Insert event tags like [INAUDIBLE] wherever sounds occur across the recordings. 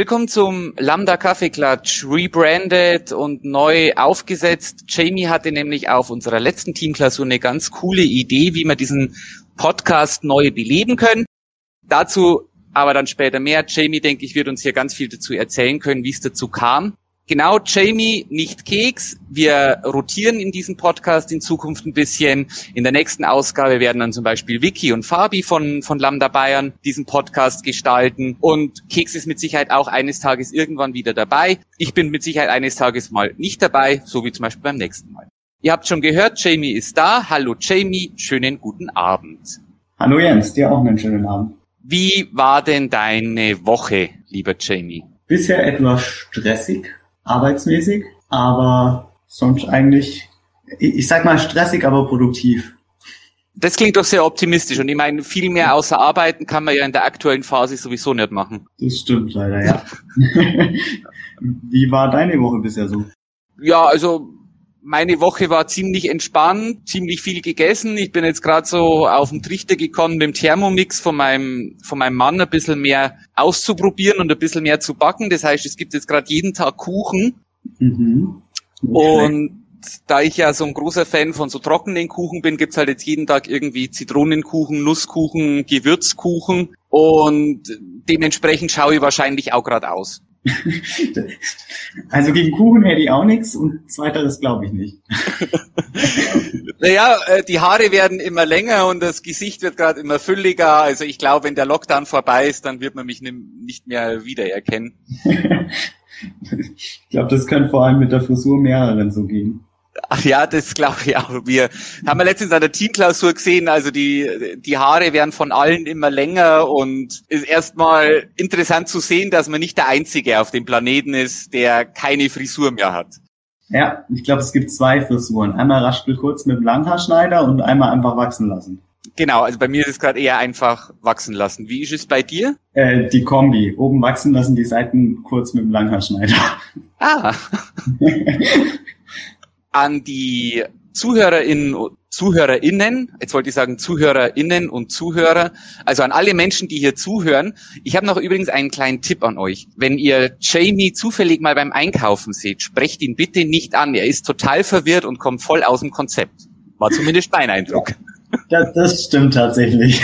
Willkommen zum Lambda Kaffee Klatsch, rebranded und neu aufgesetzt. Jamie hatte nämlich auf unserer letzten Teamklausur eine ganz coole Idee, wie wir diesen Podcast neu beleben können. Dazu aber dann später mehr. Jamie, denke ich, wird uns hier ganz viel dazu erzählen können, wie es dazu kam. Genau, Jamie, nicht Keks. Wir rotieren in diesem Podcast in Zukunft ein bisschen. In der nächsten Ausgabe werden dann zum Beispiel Vicky und Fabi von, von Lambda Bayern diesen Podcast gestalten. Und Keks ist mit Sicherheit auch eines Tages irgendwann wieder dabei. Ich bin mit Sicherheit eines Tages mal nicht dabei, so wie zum Beispiel beim nächsten Mal. Ihr habt schon gehört, Jamie ist da. Hallo Jamie, schönen guten Abend. Hallo Jens, dir auch einen schönen Abend. Wie war denn deine Woche, lieber Jamie? Bisher etwas stressig, arbeitsmäßig, aber sonst eigentlich, ich sag mal stressig, aber produktiv. Das klingt doch sehr optimistisch und ich meine, viel mehr außer Arbeiten kann man ja in der aktuellen Phase sowieso nicht machen. Das stimmt leider, ja. [LAUGHS] Wie war deine Woche bisher so? Ja, also meine Woche war ziemlich entspannt, ziemlich viel gegessen. Ich bin jetzt gerade so auf den Trichter gekommen, mit dem Thermomix von meinem, von meinem Mann ein bisschen mehr auszuprobieren und ein bisschen mehr zu backen. Das heißt, es gibt jetzt gerade jeden Tag Kuchen. Mhm. Und da ich ja so ein großer Fan von so trockenen Kuchen bin, gibt's halt jetzt jeden Tag irgendwie Zitronenkuchen, Nusskuchen, Gewürzkuchen und dementsprechend schaue ich wahrscheinlich auch gerade aus. [LAUGHS] also gegen Kuchen hätte ich auch nichts und zweiteres glaube ich nicht. [LAUGHS] naja, äh, die Haare werden immer länger und das Gesicht wird gerade immer fülliger. Also ich glaube, wenn der Lockdown vorbei ist, dann wird man mich nicht mehr wiedererkennen. [LAUGHS] ich glaube, das könnte vor allem mit der Frisur mehreren so gehen. Ach ja, das glaube ich auch. Wir haben wir letztens an der Teamklausur gesehen, also die, die Haare werden von allen immer länger und ist erstmal interessant zu sehen, dass man nicht der Einzige auf dem Planeten ist, der keine Frisur mehr hat. Ja, ich glaube, es gibt zwei Frisuren. Einmal raspel kurz mit dem Langhaarschneider und einmal einfach wachsen lassen. Genau, also bei mir ist es gerade eher einfach wachsen lassen. Wie ist es bei dir? Äh, die Kombi. Oben wachsen lassen, die Seiten kurz mit dem Langhaarschneider. Ah. [LAUGHS] an die Zuhörerinnen, Zuhörerinnen, jetzt wollte ich sagen Zuhörerinnen und Zuhörer, also an alle Menschen, die hier zuhören. Ich habe noch übrigens einen kleinen Tipp an euch. Wenn ihr Jamie zufällig mal beim Einkaufen seht, sprecht ihn bitte nicht an. Er ist total verwirrt und kommt voll aus dem Konzept. War zumindest mein Eindruck. Das, das stimmt tatsächlich.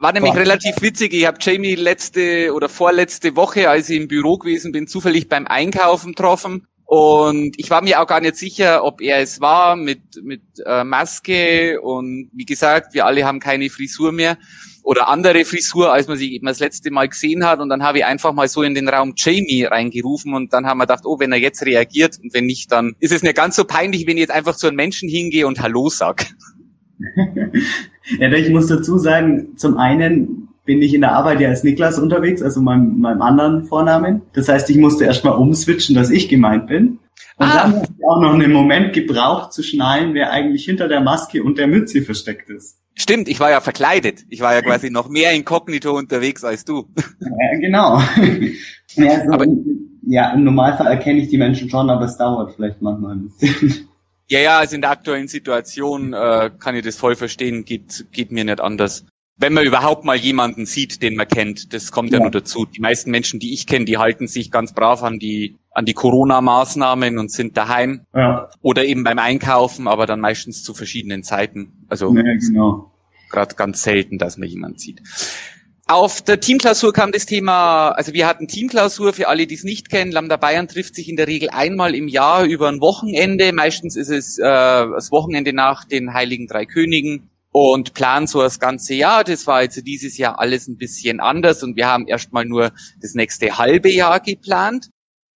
War nämlich Boah. relativ witzig. Ich habe Jamie letzte oder vorletzte Woche, als ich im Büro gewesen bin, zufällig beim Einkaufen getroffen und ich war mir auch gar nicht sicher, ob er es war mit, mit äh, Maske. Und wie gesagt, wir alle haben keine Frisur mehr oder andere Frisur, als man sie eben das letzte Mal gesehen hat. Und dann habe ich einfach mal so in den Raum Jamie reingerufen und dann haben wir gedacht, oh, wenn er jetzt reagiert und wenn nicht, dann ist es nicht ganz so peinlich, wenn ich jetzt einfach zu einem Menschen hingehe und Hallo sag. [LAUGHS] ja, ich muss dazu sagen, zum einen bin ich in der Arbeit ja als Niklas unterwegs, also meinem, meinem anderen Vornamen. Das heißt, ich musste erstmal umswitchen, dass ich gemeint bin. Und ah. dann habe ich auch noch einen Moment gebraucht zu schnallen, wer eigentlich hinter der Maske und der Mütze versteckt ist. Stimmt, ich war ja verkleidet. Ich war ja quasi noch mehr inkognito unterwegs als du. Ja, genau. [LAUGHS] Ja, also, aber, ja, im Normalfall erkenne ich die Menschen schon, aber es dauert vielleicht manchmal ein bisschen. Ja, ja, also in der aktuellen Situation äh, kann ich das voll verstehen, geht, geht mir nicht anders wenn man überhaupt mal jemanden sieht, den man kennt. Das kommt ja, ja nur dazu. Die meisten Menschen, die ich kenne, die halten sich ganz brav an die an die Corona-Maßnahmen und sind daheim ja. oder eben beim Einkaufen, aber dann meistens zu verschiedenen Zeiten. Also ja, genau. gerade ganz selten, dass man jemanden sieht. Auf der Teamklausur kam das Thema, also wir hatten Teamklausur, für alle, die es nicht kennen, Lambda Bayern trifft sich in der Regel einmal im Jahr über ein Wochenende. Meistens ist es äh, das Wochenende nach den Heiligen Drei Königen und planen so das ganze Jahr. Das war jetzt dieses Jahr alles ein bisschen anders und wir haben erstmal nur das nächste halbe Jahr geplant.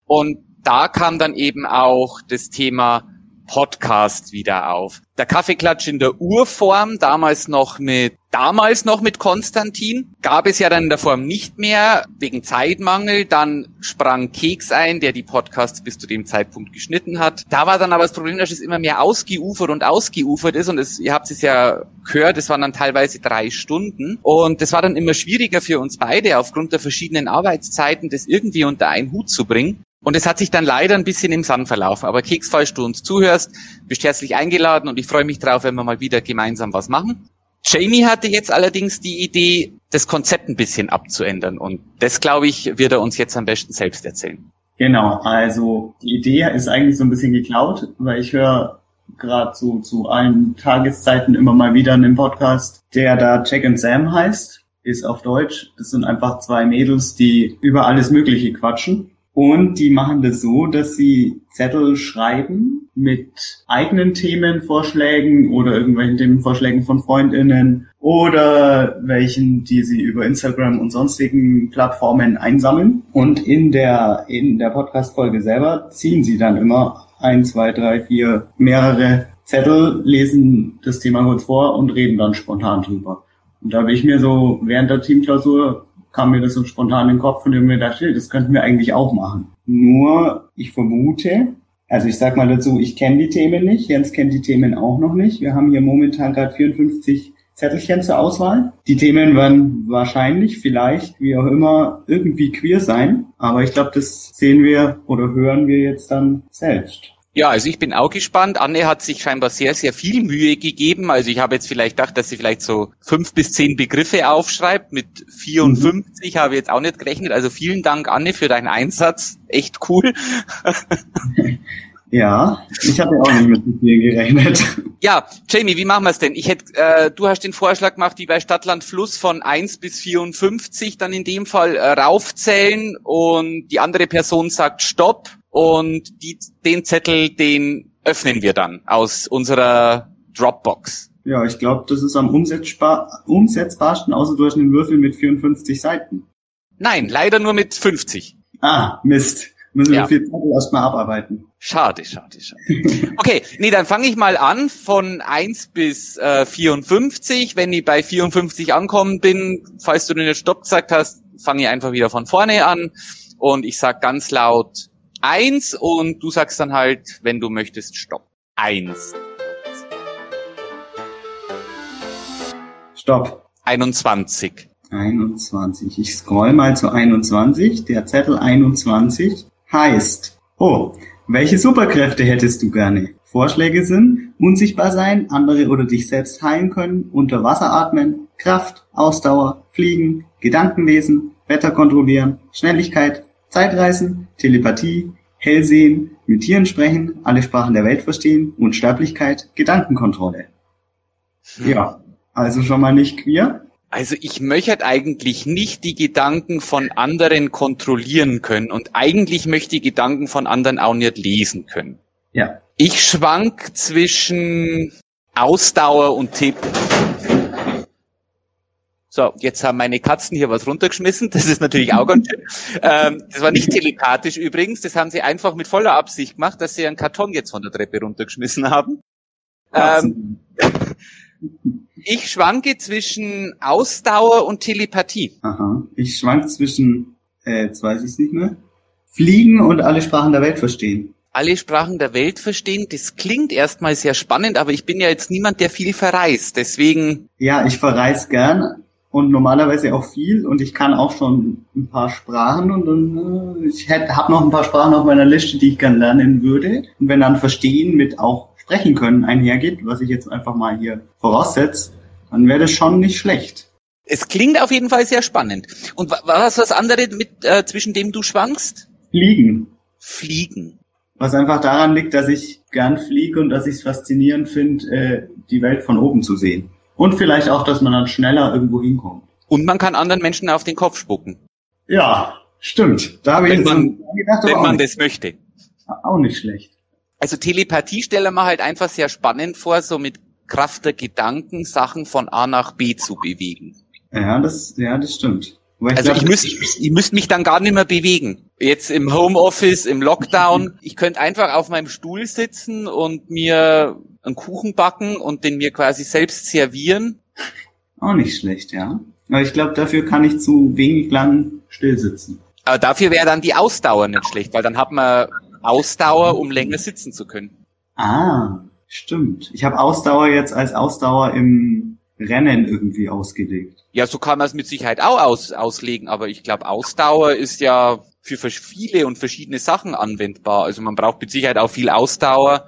Und da kam dann eben auch das Thema Podcast wieder auf. Der Kaffeeklatsch in der Urform, damals noch mit, damals noch mit Konstantin, gab es ja dann in der Form nicht mehr, wegen Zeitmangel. Dann sprang Keks ein, der die Podcasts bis zu dem Zeitpunkt geschnitten hat. Da war dann aber das Problem, dass es immer mehr ausgeufert und ausgeufert ist und es, ihr habt es ja gehört, es waren dann teilweise drei Stunden und das war dann immer schwieriger für uns beide aufgrund der verschiedenen Arbeitszeiten, das irgendwie unter einen Hut zu bringen. Und es hat sich dann leider ein bisschen im Sand verlaufen. Aber Keks, falls du uns zuhörst, bist herzlich eingeladen und ich freue mich drauf, wenn wir mal wieder gemeinsam was machen. Jamie hatte jetzt allerdings die Idee, das Konzept ein bisschen abzuändern. Und das, glaube ich, wird er uns jetzt am besten selbst erzählen. Genau, also die Idee ist eigentlich so ein bisschen geklaut, weil ich höre gerade so zu allen Tageszeiten immer mal wieder einen Podcast, der da Jack and Sam heißt, ist auf Deutsch. Das sind einfach zwei Mädels, die über alles Mögliche quatschen. Und die machen das so, dass sie Zettel schreiben mit eigenen Themenvorschlägen oder irgendwelchen Themenvorschlägen von Freundinnen oder welchen, die sie über Instagram und sonstigen Plattformen einsammeln. Und in der, in der Podcast-Folge selber ziehen sie dann immer ein, zwei, drei, vier, mehrere Zettel, lesen das Thema kurz vor und reden dann spontan drüber. Und da habe ich mir so während der Teamklausur kam mir das so spontan in den Kopf und ich mir dachte, das könnten wir eigentlich auch machen. Nur, ich vermute, also ich sag mal dazu, ich kenne die Themen nicht, Jens kennt die Themen auch noch nicht. Wir haben hier momentan gerade 54 Zettelchen zur Auswahl. Die Themen werden wahrscheinlich, vielleicht, wie auch immer, irgendwie queer sein. Aber ich glaube, das sehen wir oder hören wir jetzt dann selbst. Ja, also ich bin auch gespannt. Anne hat sich scheinbar sehr, sehr viel Mühe gegeben. Also ich habe jetzt vielleicht gedacht, dass sie vielleicht so fünf bis zehn Begriffe aufschreibt. Mit 54 mhm. habe ich jetzt auch nicht gerechnet. Also vielen Dank, Anne, für deinen Einsatz. Echt cool. Ja, ich habe auch nicht mit viel gerechnet. Ja, Jamie, wie machen wir es denn? Ich hätte, äh, du hast den Vorschlag gemacht, wie bei Stadtland Fluss von 1 bis 54 dann in dem Fall äh, raufzählen und die andere Person sagt Stopp und die, den Zettel, den öffnen wir dann aus unserer Dropbox. Ja, ich glaube, das ist am umsetzbar, umsetzbarsten, außer du hast einen Würfel mit 54 Seiten. Nein, leider nur mit 50. Ah, Mist. Müssen wir ja. viel Zettel erstmal abarbeiten. Schade, schade, schade. [LAUGHS] Okay, nee, dann fange ich mal an von 1 bis äh, 54. Wenn ich bei 54 ankommen bin, falls du den Stopp gesagt hast, fange ich einfach wieder von vorne an und ich sag ganz laut 1 und du sagst dann halt, wenn du möchtest, Stopp. 1. Stopp. 21. 21. Ich scroll mal zu 21. Der Zettel 21 heißt, oh, welche Superkräfte hättest du gerne? Vorschläge sind unsichtbar sein, andere oder dich selbst heilen können, unter Wasser atmen, Kraft, Ausdauer, Fliegen, Gedanken lesen, Wetter kontrollieren, Schnelligkeit, Zeitreisen, Telepathie, Hellsehen, mit Tieren sprechen, alle Sprachen der Welt verstehen, Unsterblichkeit, Gedankenkontrolle. Hm. Ja, also schon mal nicht queer. Also ich möchte eigentlich nicht die Gedanken von anderen kontrollieren können und eigentlich möchte ich die Gedanken von anderen auch nicht lesen können. Ja. Ich schwank zwischen Ausdauer und Tipp. So, jetzt haben meine Katzen hier was runtergeschmissen. Das ist natürlich auch ganz schön. Ähm, das war nicht telepathisch übrigens. Das haben sie einfach mit voller Absicht gemacht, dass sie einen Karton jetzt von der Treppe runtergeschmissen haben. Ähm, ich schwanke zwischen Ausdauer und Telepathie. Aha. Ich schwank zwischen, äh, jetzt weiß ich es nicht mehr, Fliegen und alle Sprachen der Welt verstehen. Alle Sprachen der Welt verstehen, das klingt erstmal sehr spannend, aber ich bin ja jetzt niemand, der viel verreist, deswegen. Ja, ich verreise gern und normalerweise auch viel und ich kann auch schon ein paar Sprachen und dann, äh, ich habe noch ein paar Sprachen auf meiner Liste, die ich gern lernen würde. Und wenn dann Verstehen mit auch sprechen können einhergeht, was ich jetzt einfach mal hier voraussetze, dann wäre das schon nicht schlecht. Es klingt auf jeden Fall sehr spannend. Und was was andere mit äh, zwischen dem du schwankst? Fliegen. Fliegen. Was einfach daran liegt, dass ich gern fliege und dass ich es faszinierend finde, äh, die Welt von oben zu sehen. Und vielleicht auch, dass man dann schneller irgendwo hinkommt. Und man kann anderen Menschen auf den Kopf spucken. Ja, stimmt. Da habe ich man, gedacht, wenn man das möchte. Auch nicht schlecht also Telepathie stelle man halt einfach sehr spannend vor, so mit Kraft der Gedanken Sachen von A nach B zu bewegen. Ja, das, ja, das stimmt. Ich also glaub, ich müsste ich müsste mich dann gar nicht mehr bewegen. Jetzt im Homeoffice, im Lockdown, ich könnte einfach auf meinem Stuhl sitzen und mir einen Kuchen backen und den mir quasi selbst servieren. Auch nicht schlecht, ja. Aber ich glaube, dafür kann ich zu wenig lang still sitzen. Aber dafür wäre dann die Ausdauer nicht schlecht, weil dann hat man Ausdauer, um länger sitzen zu können. Ah, stimmt. Ich habe Ausdauer jetzt als Ausdauer im Rennen irgendwie ausgelegt. Ja, so kann man es mit Sicherheit auch aus, auslegen, aber ich glaube, Ausdauer ist ja für viele und verschiedene Sachen anwendbar. Also man braucht mit Sicherheit auch viel Ausdauer,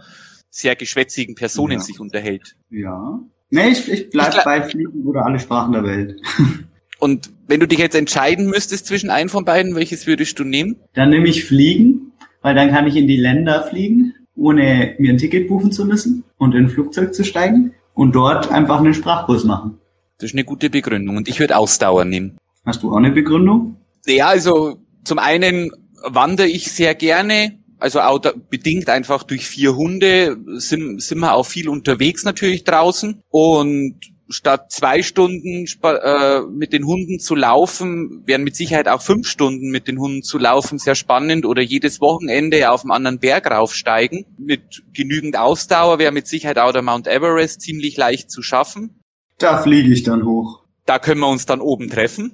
sehr geschwätzigen Personen ja. sich unterhält. Ja. Nee, ich, ich bleib ich bei Fliegen oder alle Sprachen der Welt. [LAUGHS] Und wenn du dich jetzt entscheiden müsstest zwischen einem von beiden, welches würdest du nehmen? Dann nehme ich Fliegen, weil dann kann ich in die Länder fliegen, ohne mir ein Ticket buchen zu müssen und in ein Flugzeug zu steigen und dort einfach einen Sprachkurs machen. Das ist eine gute Begründung. Und ich würde Ausdauer nehmen. Hast du auch eine Begründung? Ja, also zum einen wandere ich sehr gerne, also auch da, bedingt einfach durch vier Hunde sind, sind wir auch viel unterwegs natürlich draußen und statt zwei Stunden äh, mit den Hunden zu laufen, wären mit Sicherheit auch fünf Stunden mit den Hunden zu laufen sehr spannend oder jedes Wochenende auf einen anderen Berg raufsteigen. Mit genügend Ausdauer wäre mit Sicherheit auch der Mount Everest ziemlich leicht zu schaffen. Da fliege ich dann hoch. Da können wir uns dann oben treffen.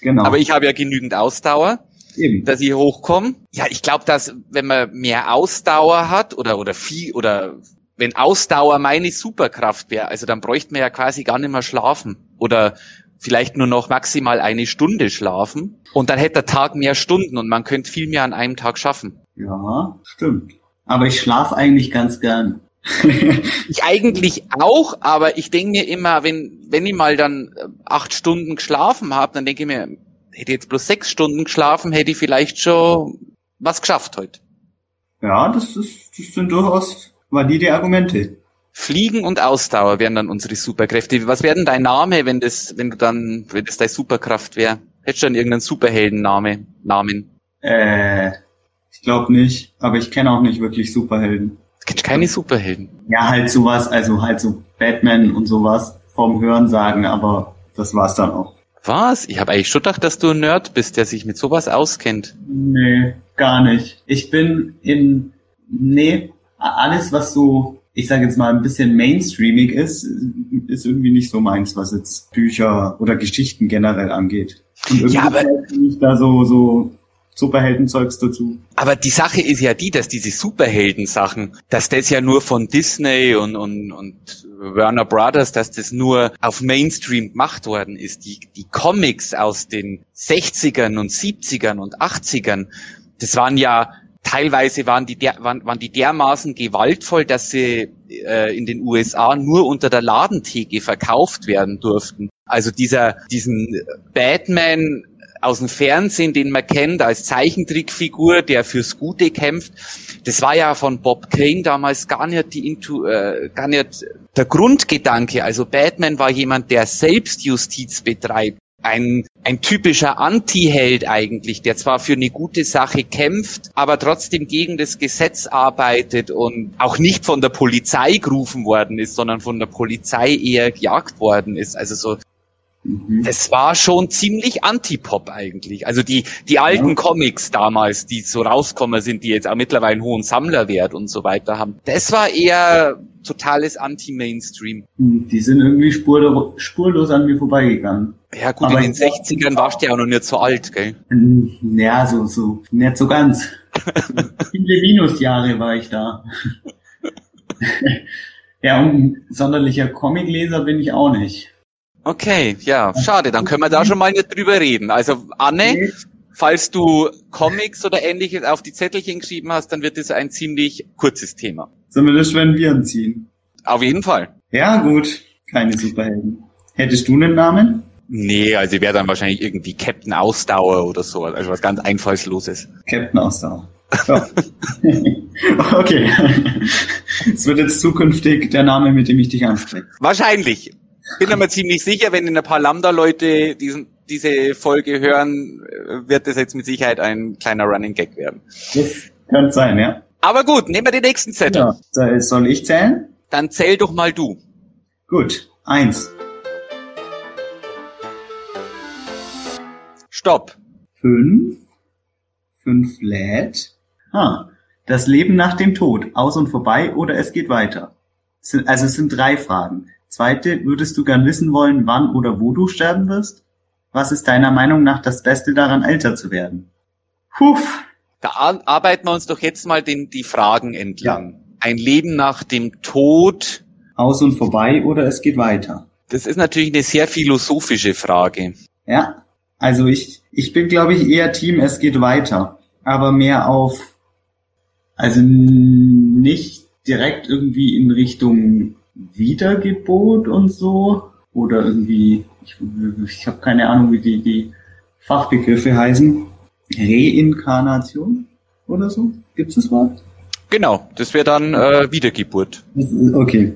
Genau. Aber ich habe ja genügend Ausdauer. Eben. dass ich hochkomme. Ja, ich glaube, dass wenn man mehr Ausdauer hat oder oder viel oder wenn Ausdauer meine Superkraft wäre, also dann bräuchte man ja quasi gar nicht mehr schlafen oder vielleicht nur noch maximal eine Stunde schlafen und dann hätte der Tag mehr Stunden und man könnte viel mehr an einem Tag schaffen. Ja, stimmt. Aber ich schlafe eigentlich ganz gern. [LAUGHS] ich eigentlich auch, aber ich denke mir immer, wenn, wenn ich mal dann äh, acht Stunden geschlafen habe, dann denke ich mir, hätte ich jetzt bloß sechs Stunden geschlafen, hätte ich vielleicht schon was geschafft heute. Ja, das, ist, das sind durchaus valide Argumente. Fliegen und Ausdauer wären dann unsere Superkräfte. Was wäre denn dein Name, wenn das, wenn du dann, wenn das deine Superkraft wäre? Hättest du dann irgendeinen Superheldenname, Namen? Äh, ich glaube nicht, aber ich kenne auch nicht wirklich Superhelden. Du kennst keine Superhelden? Ja, halt sowas, also halt so Batman und sowas vom Hören sagen, aber das war's dann auch. Was? Ich habe eigentlich schon gedacht, dass du ein Nerd bist, der sich mit sowas auskennt. Nee, gar nicht. Ich bin in, nee, alles was so, ich sage jetzt mal ein bisschen mainstreamig ist, ist irgendwie nicht so meins, was jetzt Bücher oder Geschichten generell angeht. Und irgendwie Ja, aber- ich da so, so Superheldenzeugs dazu. Aber die Sache ist ja die, dass diese Superhelden-Sachen, dass das ja nur von Disney und, und, und Warner Brothers, dass das nur auf Mainstream gemacht worden ist. Die, die Comics aus den 60ern und 70ern und 80ern, das waren ja teilweise waren die, der, waren, waren die dermaßen gewaltvoll, dass sie äh, in den USA nur unter der Ladentheke verkauft werden durften. Also dieser, diesen Batman aus dem Fernsehen, den man kennt als Zeichentrickfigur, der fürs Gute kämpft, das war ja von Bob Kane damals gar nicht die Intu äh, gar nicht der Grundgedanke. Also Batman war jemand, der Selbstjustiz betreibt. Ein, ein typischer Anti-Held eigentlich, der zwar für eine gute Sache kämpft, aber trotzdem gegen das Gesetz arbeitet und auch nicht von der Polizei gerufen worden ist, sondern von der Polizei eher gejagt worden ist. Also so Mhm. das war schon ziemlich Antipop eigentlich. Also die, die alten Ja. Comics damals, die so rauskommen sind, die jetzt auch mittlerweile einen hohen Sammlerwert und so weiter haben, das war eher totales Anti-Mainstream. Die sind irgendwie spurlo spurlos an mir vorbeigegangen. Ja gut, Aber in den ich glaub- 60ern warst du ja auch noch nicht so alt, gell? Hm, Ja, so, so, nicht so ganz. [LAUGHS] Viele Minusjahre war ich da. [LAUGHS] [LAUGHS] ja, und sonderlicher Comicleser bin ich auch nicht. Okay, ja, schade, dann können wir da schon mal nicht drüber reden. Also Anne, falls du Comics oder ähnliches auf die Zettelchen geschrieben hast, dann wird es ein ziemlich kurzes Thema. Zumindest wenn wir ziehen. Auf jeden Fall. Ja, gut. Keine Superhelden. Hättest du einen Namen? Nee, also wäre dann wahrscheinlich irgendwie Captain Ausdauer oder so, also was ganz Einfallsloses. Captain Ausdauer. Ja. [LAUGHS] okay. [LAUGHS] Es wird jetzt zukünftig der Name, mit dem ich dich anspreche. Wahrscheinlich. Bin aber ziemlich sicher, wenn in ein paar Lambda-Leute diesen, diese Folge hören, wird das jetzt mit Sicherheit ein kleiner Running Gag werden. Das könnte sein, ja. Aber gut, nehmen wir den nächsten Zettel. ja. Soll ich zählen? Dann zähl doch mal du. Gut. Eins. Stopp. Fünf. Fünf lädt. Ah, das Leben nach dem Tod. Aus und vorbei oder es geht weiter. Also es sind drei Fragen. Zweite, würdest du gern wissen wollen, wann oder wo du sterben wirst? Was ist deiner Meinung nach das Beste daran, älter zu werden? Puff. Da ar- arbeiten wir uns doch jetzt mal den, die Fragen entlang. Ein Leben nach dem Tod, Aus und vorbei oder es geht weiter. das ist natürlich eine sehr philosophische Frage. Ja, also ich, ich bin, glaube ich, eher Team, es geht weiter. Aber mehr auf, also nicht direkt irgendwie in Richtung Wiedergebot und so. oder irgendwie, ich, ich habe keine Ahnung, wie die, die Fachbegriffe heißen. Reinkarnation oder so? Gibt es das Wort? Genau, das wäre dann äh, Wiedergeburt. Okay.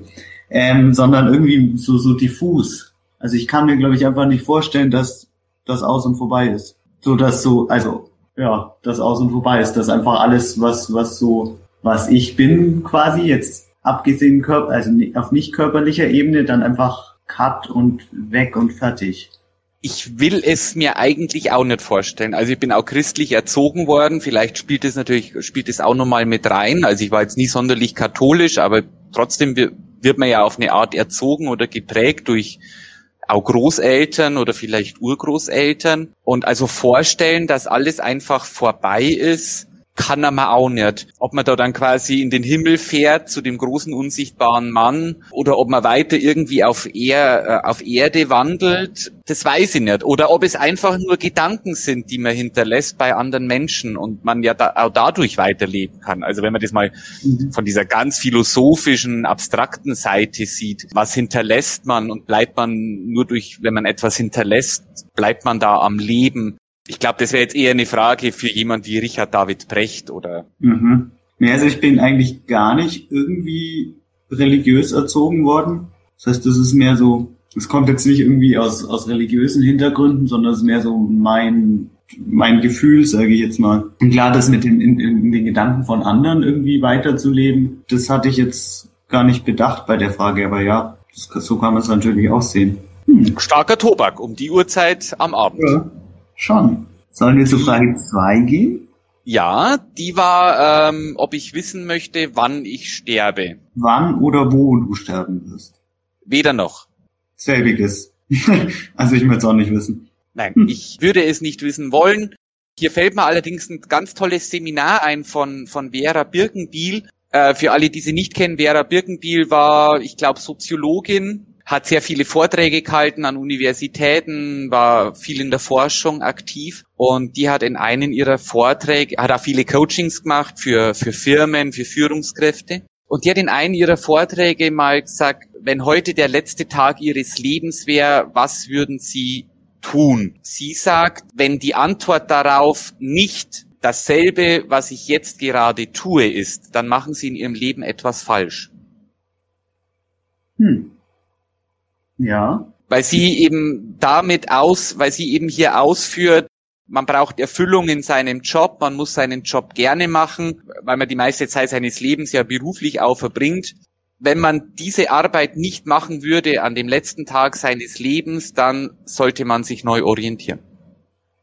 Ähm, sondern irgendwie so, so diffus. Also ich kann mir, glaube ich, einfach nicht vorstellen, dass das aus und vorbei ist. So dass so, also ja, das aus und vorbei ist. Dass einfach alles, was, was so, was ich bin, quasi jetzt abgesehen Körper, also auf nicht körperlicher Ebene, dann einfach cut und weg und fertig. Ich will es mir eigentlich auch nicht vorstellen. Also ich bin auch christlich erzogen worden. Vielleicht spielt es natürlich, spielt es auch nochmal mit rein. Also ich war jetzt nie sonderlich katholisch, aber trotzdem wird man ja auf eine Art erzogen oder geprägt durch auch Großeltern oder vielleicht Urgroßeltern. Und also vorstellen, dass alles einfach vorbei ist, kann er mal auch nicht. Ob man da dann quasi in den Himmel fährt zu dem großen unsichtbaren Mann oder ob man weiter irgendwie auf, er, äh, auf Erde wandelt, das weiß ich nicht. Oder ob es einfach nur Gedanken sind, die man hinterlässt bei anderen Menschen und man ja da, auch dadurch weiterleben kann. Also wenn man das mal mhm. von dieser ganz philosophischen, abstrakten Seite sieht, was hinterlässt man und bleibt man nur durch, wenn man etwas hinterlässt, bleibt man da am Leben ich glaube, das wäre jetzt eher eine Frage für jemand wie Richard David Brecht oder. Mhm. Ja, also ich bin eigentlich gar nicht irgendwie religiös erzogen worden. Das heißt, das ist mehr so, es kommt jetzt nicht irgendwie aus, aus religiösen Hintergründen, sondern es ist mehr so mein, mein Gefühl, sage ich jetzt mal. Und klar, das mit den, in, in den Gedanken von anderen irgendwie weiterzuleben, das hatte ich jetzt gar nicht bedacht bei der Frage, aber ja, das, so kann man es natürlich auch sehen. Hm. Starker Tobak um die Uhrzeit am Abend. Ja. Schon. Sollen wir zu Frage 2 gehen? Ja, die war, ähm, ob ich wissen möchte, wann ich sterbe. Wann oder wo du sterben wirst? Weder noch. Selbiges. [LAUGHS] also ich möchte es auch nicht wissen. Nein, ich würde es nicht wissen wollen. Hier fällt mir allerdings ein ganz tolles Seminar ein von, von Vera Birkenbiel. Äh, für alle, die sie nicht kennen, Vera Birkenbiel war, ich glaube, Soziologin hat sehr viele Vorträge gehalten an Universitäten, war viel in der Forschung aktiv und die hat in einem ihrer Vorträge, hat auch viele Coachings gemacht für, für Firmen, für Führungskräfte. Und die hat in einem ihrer Vorträge mal gesagt, wenn heute der letzte Tag ihres Lebens wäre, was würden Sie tun? Sie sagt, wenn die Antwort darauf nicht dasselbe, was ich jetzt gerade tue, ist, dann machen Sie in Ihrem Leben etwas falsch. Hm. Ja. Weil sie eben damit aus, weil sie eben hier ausführt, man braucht Erfüllung in seinem Job, man muss seinen Job gerne machen, weil man die meiste Zeit seines Lebens ja beruflich auch verbringt. Wenn man diese Arbeit nicht machen würde an dem letzten Tag seines Lebens, dann sollte man sich neu orientieren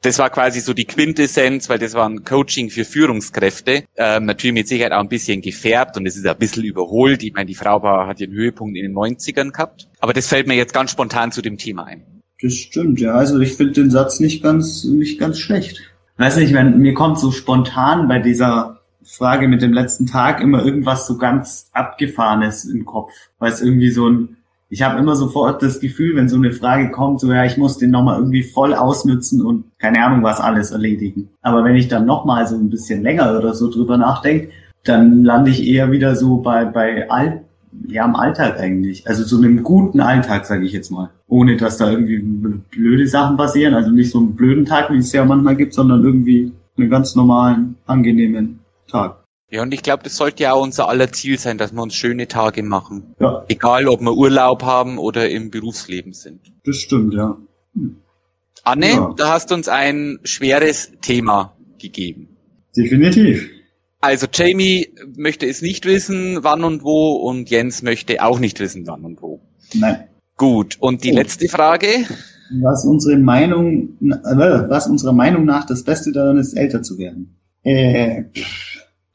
das war quasi so die Quintessenz, weil das war ein Coaching für Führungskräfte. Ähm, natürlich mit Sicherheit auch ein bisschen gefärbt und es ist ein bisschen überholt. Ich meine, die Frau war, hat ihren Höhepunkt in den 90ern gehabt. Aber das fällt mir jetzt ganz spontan zu dem Thema ein. Das stimmt, ja. Also ich finde den Satz nicht ganz, nicht ganz schlecht. Weiß nicht, wenn, mir kommt so spontan bei dieser Frage mit dem letzten Tag immer irgendwas so ganz Abgefahrenes im Kopf. Weil es irgendwie so ein, ich habe immer sofort das Gefühl, wenn so eine Frage kommt, so ja, ich muss den nochmal irgendwie voll ausnützen und keine Ahnung was alles erledigen. Aber wenn ich dann nochmal so ein bisschen länger oder so drüber nachdenke, dann lande ich eher wieder so bei, bei Alt, ja, im Alltag eigentlich. Also so einem guten Alltag, sage ich jetzt mal. Ohne dass da irgendwie blöde Sachen passieren. Also nicht so einen blöden Tag, wie es ja manchmal gibt, sondern irgendwie einen ganz normalen, angenehmen Tag. Ja, und ich glaube, das sollte ja auch unser aller Ziel sein, dass wir uns schöne Tage machen. Ja. Egal, ob wir Urlaub haben oder im Berufsleben sind. Das stimmt, ja. Hm. Anne, ja. da hast du uns ein schweres Thema gegeben. Definitiv. Also Jamie möchte es nicht wissen, wann und wo, und Jens möchte auch nicht wissen, wann und wo. Nein. Gut, und die Gut. letzte Frage? Was unsere Meinung, äh, was unserer Meinung nach das Beste daran ist, älter zu werden. Äh,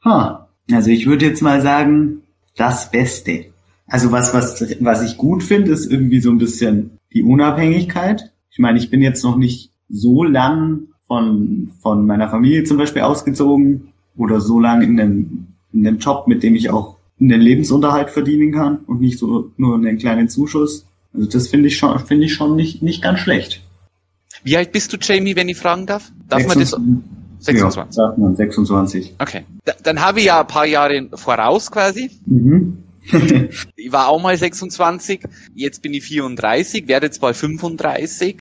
Ha. Also ich würde jetzt mal sagen, das Beste. Also was, was, was ich gut finde, ist irgendwie so ein bisschen die Unabhängigkeit. Ich meine, ich bin jetzt noch nicht so lang von, von meiner Familie zum Beispiel ausgezogen oder so lang in dem, in dem Job, mit dem ich auch den Lebensunterhalt verdienen kann und nicht so nur einen kleinen Zuschuss. Also das finde ich schon, finde ich schon nicht, nicht ganz schlecht. Wie alt bist du, Jamie, wenn ich fragen darf? Darf man das? 26. Ja, sagt man 26. Okay. Da, dann habe ich ja ein paar Jahre voraus quasi. Mhm. [LAUGHS] ich war auch mal 26, jetzt bin ich 34, werde jetzt bald 35.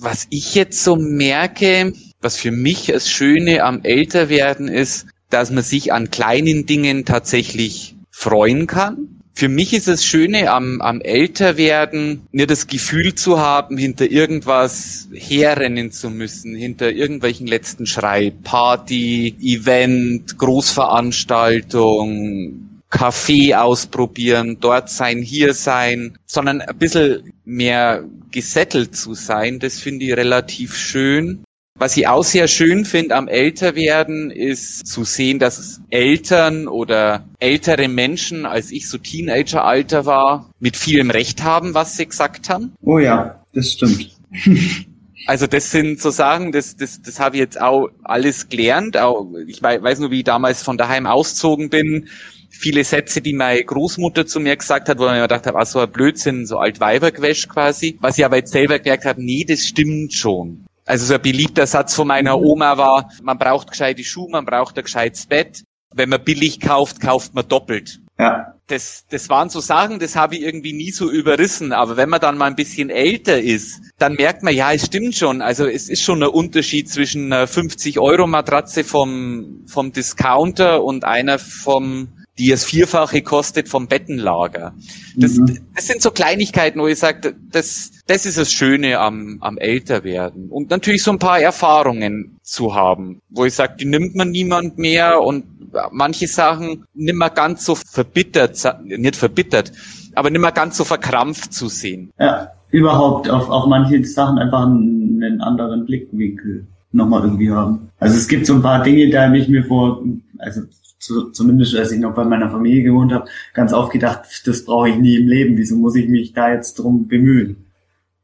Was ich jetzt so merke, was für mich das Schöne am Älterwerden ist, dass man sich an kleinen Dingen tatsächlich freuen kann. Für mich ist das Schöne am, am Älterwerden, nicht das Gefühl zu haben, hinter irgendwas herrennen zu müssen, hinter irgendwelchen letzten Schrei, Party, Event, Großveranstaltung, Kaffee ausprobieren, dort sein, hier sein, sondern ein bisschen mehr gesettelt zu sein, das finde ich relativ schön. Was ich auch sehr schön finde am Älterwerden ist zu sehen, dass Eltern oder ältere Menschen, als ich so Teenageralter war, mit vielem Recht haben, was sie gesagt haben. Oh ja, das stimmt. [LAUGHS] Also das sind so Sachen, das, das, das habe ich jetzt auch alles gelernt. Auch, ich weiß nur, wie ich damals von daheim auszogen bin. Viele Sätze, die meine Großmutter zu mir gesagt hat, wo ich mir gedacht habe, ah, so ein Blödsinn, so alt Weibergewäsch quasi. Was ich aber jetzt selber gemerkt habe, nee, das stimmt schon. Also so ein beliebter Satz von meiner Oma war, man braucht gescheite Schuhe, man braucht ein gescheites Bett. Wenn man billig kauft, kauft man doppelt. Ja. Das, das waren so Sachen, das habe ich irgendwie nie so überrissen. Aber wenn man dann mal ein bisschen älter ist, dann merkt man, ja, es stimmt schon. Also es ist schon ein Unterschied zwischen einer 50-Euro-Matratze vom, vom Discounter und einer vom die es Vierfache kostet vom Bettenlager. Das, mhm. das sind so Kleinigkeiten, wo ich sage, das, das ist das Schöne am, am Älterwerden. Und natürlich so ein paar Erfahrungen zu haben, wo ich sage, die nimmt man niemand mehr und manche Sachen nimmt man ganz so verbittert, nicht verbittert, aber nimmt man ganz so verkrampft zu sehen. Ja, überhaupt auf, auf manche Sachen einfach einen, einen anderen Blickwinkel nochmal irgendwie haben. Also es gibt so ein paar Dinge, da habe ich mir vor, also zu, zumindest als ich noch bei meiner Familie gewohnt habe, ganz oft gedacht, das brauche ich nie im Leben. Wieso muss ich mich da jetzt drum bemühen?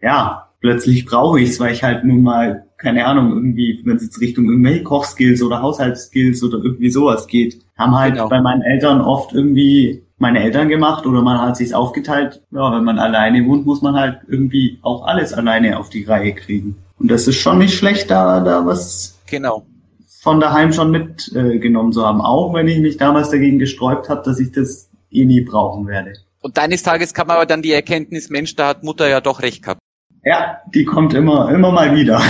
Ja, plötzlich brauche ich es, weil ich halt nun mal, keine Ahnung, irgendwie, wenn es jetzt Richtung irgendwelche Kochskills oder Haushaltsskills oder irgendwie sowas geht, haben halt genau. bei meinen Eltern oft irgendwie meine Eltern gemacht oder man hat sich's aufgeteilt. Ja, wenn man alleine wohnt, muss man halt irgendwie auch alles alleine auf die Reihe kriegen. Und das ist schon nicht schlecht, da, da was genau von daheim schon mitgenommen äh, zu haben, auch wenn ich mich damals dagegen gesträubt habe, dass ich das eh nie brauchen werde. Und deines Tages kam aber dann die Erkenntnis, Mensch, da hat Mutter ja doch recht gehabt. Ja, die kommt immer, immer mal wieder.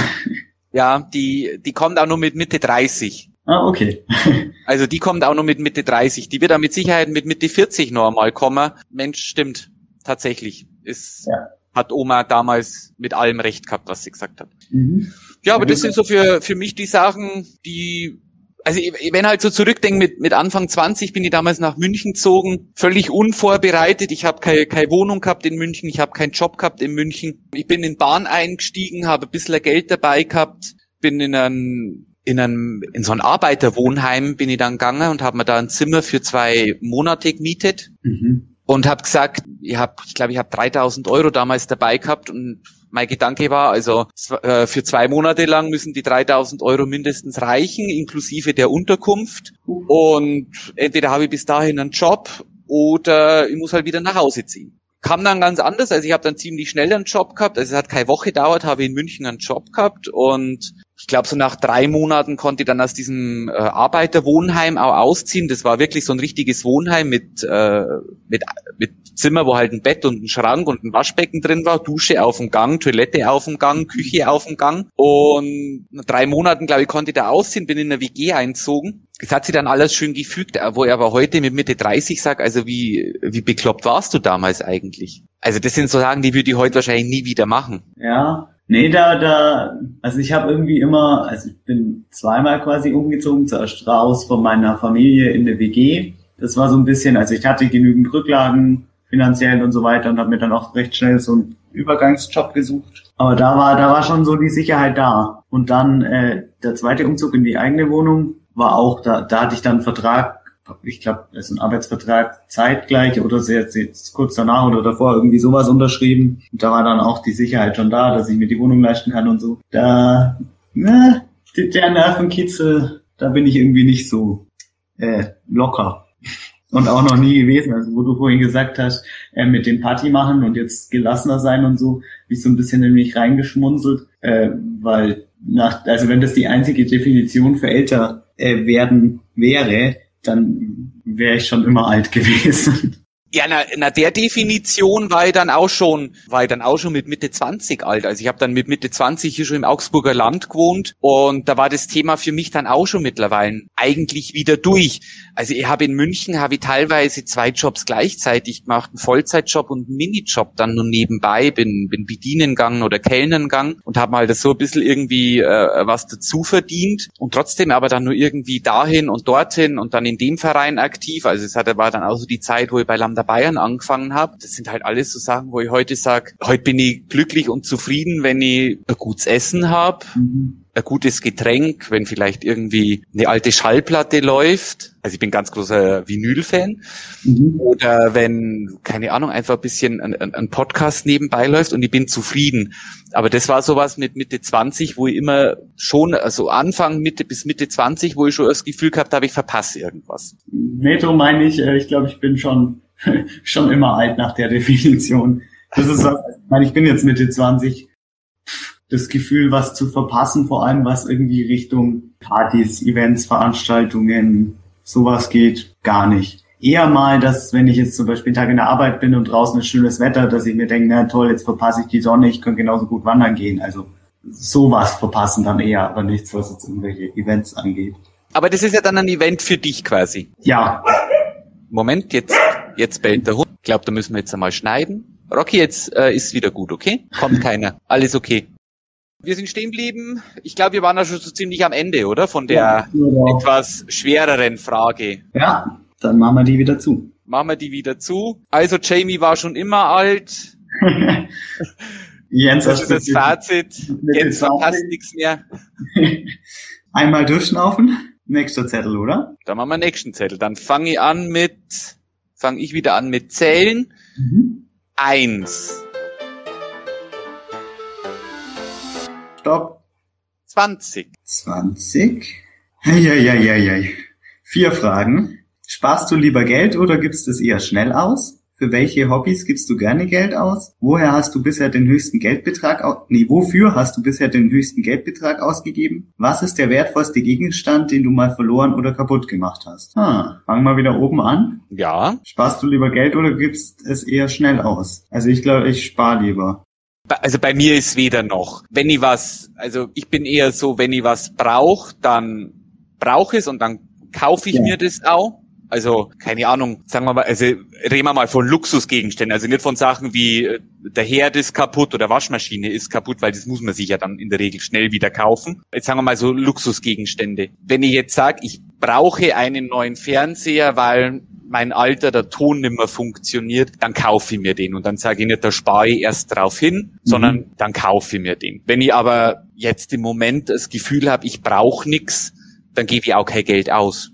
Ja, die, die kommt auch nur mit Mitte 30. Ah, okay. [LAUGHS] also die kommt auch nur mit Mitte 30. Die wird dann mit Sicherheit mit Mitte 40 noch einmal kommen. Mensch, stimmt. Tatsächlich. Ist, ja. hat Oma damals mit allem recht gehabt, was sie gesagt hat. Mhm. Ja, aber das sind so für, für mich die Sachen, die also wenn halt so zurückdenken, mit, mit Anfang 20 bin ich damals nach München gezogen, völlig unvorbereitet. Ich habe keine, keine Wohnung gehabt in München, ich habe keinen Job gehabt in München. Ich bin in Bahn eingestiegen, habe ein bisschen Geld dabei gehabt, bin in ein in, einem, in so ein Arbeiterwohnheim bin ich dann gegangen und habe mir da ein Zimmer für zwei Monate gemietet mhm. und habe gesagt, ich hab, ich glaube, ich habe 3000 Euro damals dabei gehabt und mein Gedanke war, also äh, für zwei Monate lang müssen die 3000 Euro mindestens reichen, inklusive der Unterkunft. Und entweder habe ich bis dahin einen Job oder ich muss halt wieder nach Hause ziehen. Kam dann ganz anders, also ich habe dann ziemlich schnell einen Job gehabt, also es hat keine Woche gedauert, habe in München einen Job gehabt und ich glaube, so nach drei Monaten konnte ich dann aus diesem äh, Arbeiterwohnheim auch ausziehen. Das war wirklich so ein richtiges Wohnheim mit, äh, mit, mit Zimmer, wo halt ein Bett und ein Schrank und ein Waschbecken drin war, Dusche auf dem Gang, Toilette auf dem Gang, Küche auf dem Gang. Und nach drei Monaten, glaube ich, konnte ich da ausziehen, bin in eine WG einzogen. Es hat sich dann alles schön gefügt, wo ich aber heute mit Mitte 30 sage, also wie, wie bekloppt warst du damals eigentlich? Also das sind so Sachen, die würde ich heute wahrscheinlich nie wieder machen. Ja, Nee, da, da, also ich habe irgendwie immer, also ich bin zweimal quasi umgezogen, zuerst raus von meiner Familie in der WG. Das war so ein bisschen, also ich hatte genügend Rücklagen finanziell und so weiter und habe mir dann auch recht schnell so einen Übergangsjob gesucht. Aber da war, da war schon so die Sicherheit da. Und dann äh, der zweite Umzug in die eigene Wohnung war auch, da, da hatte ich dann einen Vertrag ich glaube, das ist ein Arbeitsvertrag zeitgleich oder sehr, sehr kurz danach oder davor irgendwie sowas unterschrieben. Und da war dann auch die Sicherheit schon da, dass ich mir die Wohnung leisten kann und so. Da, ne, der Nervenkitzel, da bin ich irgendwie nicht so äh, locker. Und auch noch nie gewesen. Also wo du vorhin gesagt hast, äh, mit dem Party machen und jetzt gelassener sein und so, bin ich so ein bisschen nämlich reingeschmunzelt, äh, weil nach, also wenn das die einzige Definition für älter äh, werden wäre, dann wäre ich schon immer alt gewesen. Ja, na, na der Definition war ich dann auch schon, war ich dann auch schon mit Mitte 20 alt. Also ich habe dann mit Mitte 20 hier schon im Augsburger Land gewohnt und da war das Thema für mich dann auch schon mittlerweile eigentlich wieder durch. Also ich habe in München habe ich teilweise zwei Jobs gleichzeitig gemacht, einen Vollzeitjob und einen Minijob dann nur nebenbei, bin bin bedienen gegangen oder Kellnern gegangen und habe mal das so ein bisschen irgendwie äh, was dazu verdient und trotzdem aber dann nur irgendwie dahin und dorthin und dann in dem Verein aktiv. Also es hatte war dann auch so die Zeit, wo ich bei Lambda Lambda Bayern angefangen habe. Das sind halt alles so Sachen, wo ich heute sage, heute bin ich glücklich und zufrieden, wenn ich ein gutes Essen habe, mhm. ein gutes Getränk, wenn vielleicht irgendwie eine alte Schallplatte läuft. Also ich bin ganz großer Vinyl-Fan. Mhm. Oder wenn, keine Ahnung, einfach ein bisschen ein, ein, Podcast nebenbei läuft und ich bin zufrieden. Aber das war sowas mit Mitte 20, wo ich immer schon, also Anfang Mitte bis Mitte 20, wo ich schon das Gefühl gehabt habe, ich verpasse irgendwas. Metro meine ich, äh, ich glaube, ich bin schon [LAUGHS] schon immer alt nach der Definition. Das ist was, ich meine, ich bin jetzt Mitte 20. Das Gefühl, was zu verpassen, vor allem was irgendwie Richtung Partys, Events, Veranstaltungen, sowas geht, gar nicht. Eher mal, dass wenn ich jetzt zum Beispiel einen Tag in der Arbeit bin und draußen ist schönes Wetter, dass ich mir denke, na toll, jetzt verpasse ich die Sonne, ich kann genauso gut wandern gehen. Also sowas verpassen dann eher, aber nichts, was jetzt irgendwelche Events angeht. Aber das ist ja dann ein Event für dich quasi. Ja. Moment, jetzt Jetzt bellt der Hund. Ich glaube, da müssen wir jetzt einmal schneiden. Rocky, jetzt äh, ist wieder gut, okay? Kommt keiner. Alles okay. Wir sind stehen geblieben. Ich glaube, wir waren da schon so ziemlich am Ende, oder? Von der ja, genau. etwas schwereren Frage. Ja, dann machen wir die wieder zu. Machen wir die wieder zu. Also Jamie war schon immer alt. [LAUGHS] Jens, das ist das Fazit. Jens verpasst nichts mehr. [LAUGHS] Einmal durchschnaufen. Nächster Zettel, oder? Dann machen wir nächsten Zettel. Dann fange ich an mit fange ich wieder an mit Zählen. Mhm. Eins. Stopp. Zwanzig. Zwanzig. Eieieiei. Vier Fragen. Sparst du lieber Geld oder gibst es eher schnell aus? Für welche Hobbys gibst du gerne Geld aus? Woher hast du bisher den höchsten Geldbetrag nee, wofür hast du bisher den höchsten Geldbetrag ausgegeben? Was ist der wertvollste Gegenstand, den du mal verloren oder kaputt gemacht hast? Ah, fangen wir wieder oben an. Ja. Sparst du lieber Geld oder gibst es eher schnell aus? Also ich glaube, ich spare lieber. Also bei mir ist weder noch. Wenn ich was, also ich bin eher so, wenn ich was brauche, dann brauche es und dann kaufe ich ja. mir das auch. Also, keine Ahnung, sagen wir mal, also reden wir mal von Luxusgegenständen, also nicht von Sachen wie äh, der Herd ist kaputt oder Waschmaschine ist kaputt, weil das muss man sich ja dann in der Regel schnell wieder kaufen. Jetzt sagen wir mal so Luxusgegenstände. Wenn ich jetzt sage, ich brauche einen neuen Fernseher, weil mein alter der Ton nicht mehr funktioniert, dann kaufe ich mir den. Und dann sage ich nicht, da spare ich erst drauf hin, mhm. sondern dann kaufe ich mir den. Wenn ich aber jetzt im Moment das Gefühl habe, ich brauche nichts, dann gebe ich auch kein Geld aus.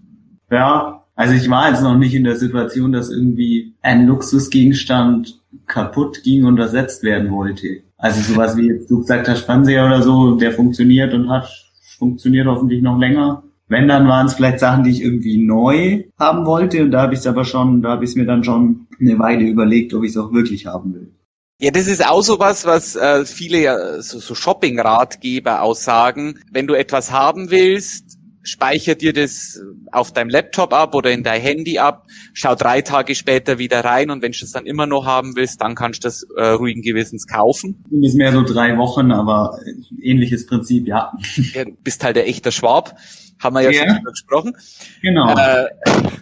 Ja, also ich war jetzt noch nicht in der Situation, dass irgendwie ein Luxusgegenstand kaputt ging und ersetzt werden wollte. Also sowas wie jetzt du gesagt hast, Fernseher oder so, der funktioniert und hat funktioniert hoffentlich noch länger. Wenn, dann waren es vielleicht Sachen, die ich irgendwie neu haben wollte und da habe ich es aber schon, da habe ich mir dann schon eine Weile überlegt, ob ich es auch wirklich haben will. Ja, das ist auch so was, was äh, viele ja so, so Shopping-Ratgeber aussagen. Wenn du etwas haben willst, speicher dir das auf deinem Laptop ab oder in dein Handy ab, schau drei Tage später wieder rein und wenn du es dann immer noch haben willst, dann kannst du das äh, ruhigen Gewissens kaufen. Das ist mehr so drei Wochen, aber ähnliches Prinzip, ja. ja du bist halt der echte Schwab haben wir ja, ja. schon drüber gesprochen. Genau. Äh,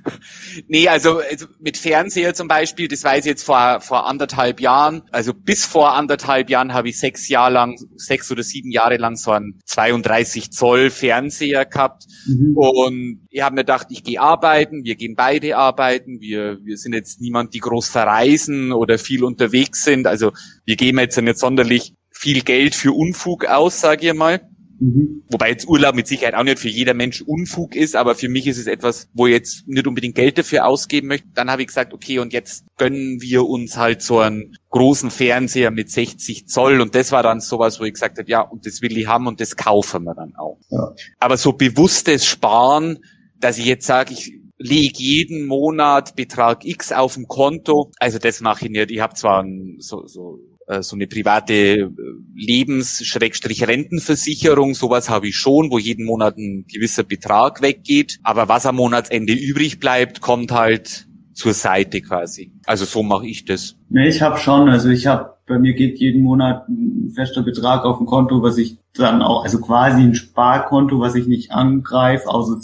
[LAUGHS] nee, also, also mit Fernseher zum Beispiel, das weiß ich jetzt vor, vor anderthalb Jahren, also bis vor anderthalb Jahren habe ich sechs Jahre lang, sechs oder sieben Jahre lang so einen 32 Zoll Fernseher gehabt mhm. und ich habe mir gedacht, ich gehe arbeiten, wir gehen beide arbeiten, wir, wir sind jetzt niemand, die groß verreisen oder viel unterwegs sind, also wir geben jetzt nicht sonderlich viel Geld für Unfug aus, sage ich mal. Mhm. Wobei jetzt Urlaub mit Sicherheit auch nicht für jeder Mensch Unfug ist, aber für mich ist es etwas, wo ich jetzt nicht unbedingt Geld dafür ausgeben möchte. Dann habe ich gesagt, okay, und jetzt gönnen wir uns halt so einen großen Fernseher mit 60 Zoll und das war dann sowas, wo ich gesagt habe, ja, und das will ich haben und das kaufen wir dann auch. Ja. Aber so bewusstes Sparen, dass ich jetzt sage, ich lege jeden Monat Betrag X auf dem Konto, also das mache ich nicht. Ich habe zwar ein, so, so so eine private äh, Lebens-Rentenversicherung, sowas habe ich schon, wo jeden Monat ein gewisser Betrag weggeht. Aber was am Monatsende übrig bleibt, kommt halt zur Seite quasi. Also so mache ich das. Nee, ich habe schon, also ich habe, bei mir geht jeden Monat ein fester Betrag auf ein Konto, was ich dann auch, also quasi ein Sparkonto, was ich nicht angreife, außer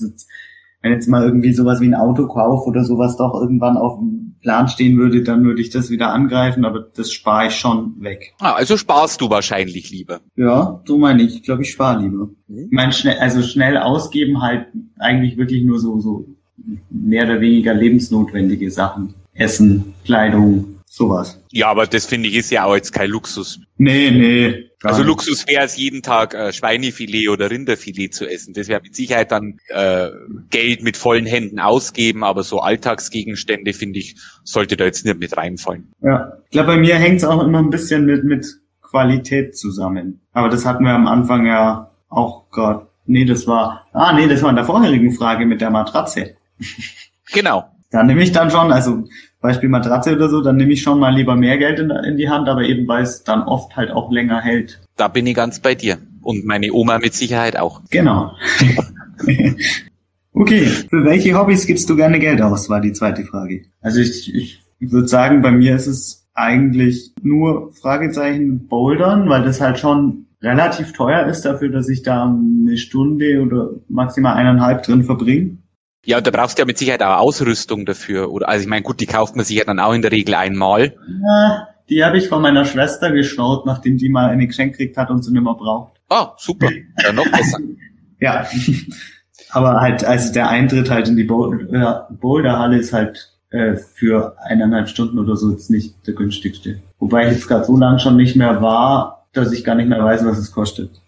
wenn jetzt mal irgendwie sowas wie ein Autokauf oder sowas doch irgendwann auf dem Plan stehen würde, dann würde ich das wieder angreifen, aber das spare ich schon weg. Ah, also sparst du wahrscheinlich lieber. Ja, so meine ich. Ich glaube, ich spare lieber. Mhm. Ich meine, schnell, also schnell ausgeben halt eigentlich wirklich nur so, so mehr oder weniger lebensnotwendige Sachen. Essen, Kleidung, sowas. Ja, aber das finde ich ist ja auch jetzt kein Luxus. Nee, nee. Also Luxus wäre es jeden Tag äh, Schweinefilet oder Rinderfilet zu essen. Das wäre mit Sicherheit dann äh, Geld mit vollen Händen ausgeben, aber so Alltagsgegenstände, finde ich, sollte da jetzt nicht mit reinfallen. Ja, ich glaube, bei mir hängt es auch immer ein bisschen mit, mit Qualität zusammen. Aber das hatten wir am Anfang ja auch gerade. Nee, das war, ah nee, das war in der vorherigen Frage mit der Matratze. Genau. Da nehme ich dann schon, also Beispiel Matratze oder so, dann nehme ich schon mal lieber mehr Geld in, in die Hand, aber eben weil es dann oft halt auch länger hält. Da bin ich ganz bei dir. Und meine Oma mit Sicherheit auch. Genau. [LAUGHS] okay, für welche Hobbys gibst du gerne Geld aus, war die zweite Frage. Also ich, ich würde sagen, bei mir ist es eigentlich nur Fragezeichen Bouldern, weil das halt schon relativ teuer ist dafür, dass ich da eine Stunde oder maximal eineinhalb drin verbringe. Ja, und da brauchst du ja mit Sicherheit auch Ausrüstung dafür. Oder also ich meine, gut, die kauft man sich ja dann auch in der Regel einmal. Ja, die habe ich von meiner Schwester geschaut, nachdem die mal eine Geschenk gekriegt hat und sie nicht mehr braucht. Ah, super. Ja, noch besser. [LAUGHS] ja. Aber halt, also der Eintritt halt in die Boulderhalle ist halt äh, für eineinhalb Stunden oder so jetzt nicht der günstigste. Wobei ich jetzt gerade so lange schon nicht mehr war, dass ich gar nicht mehr weiß, was es kostet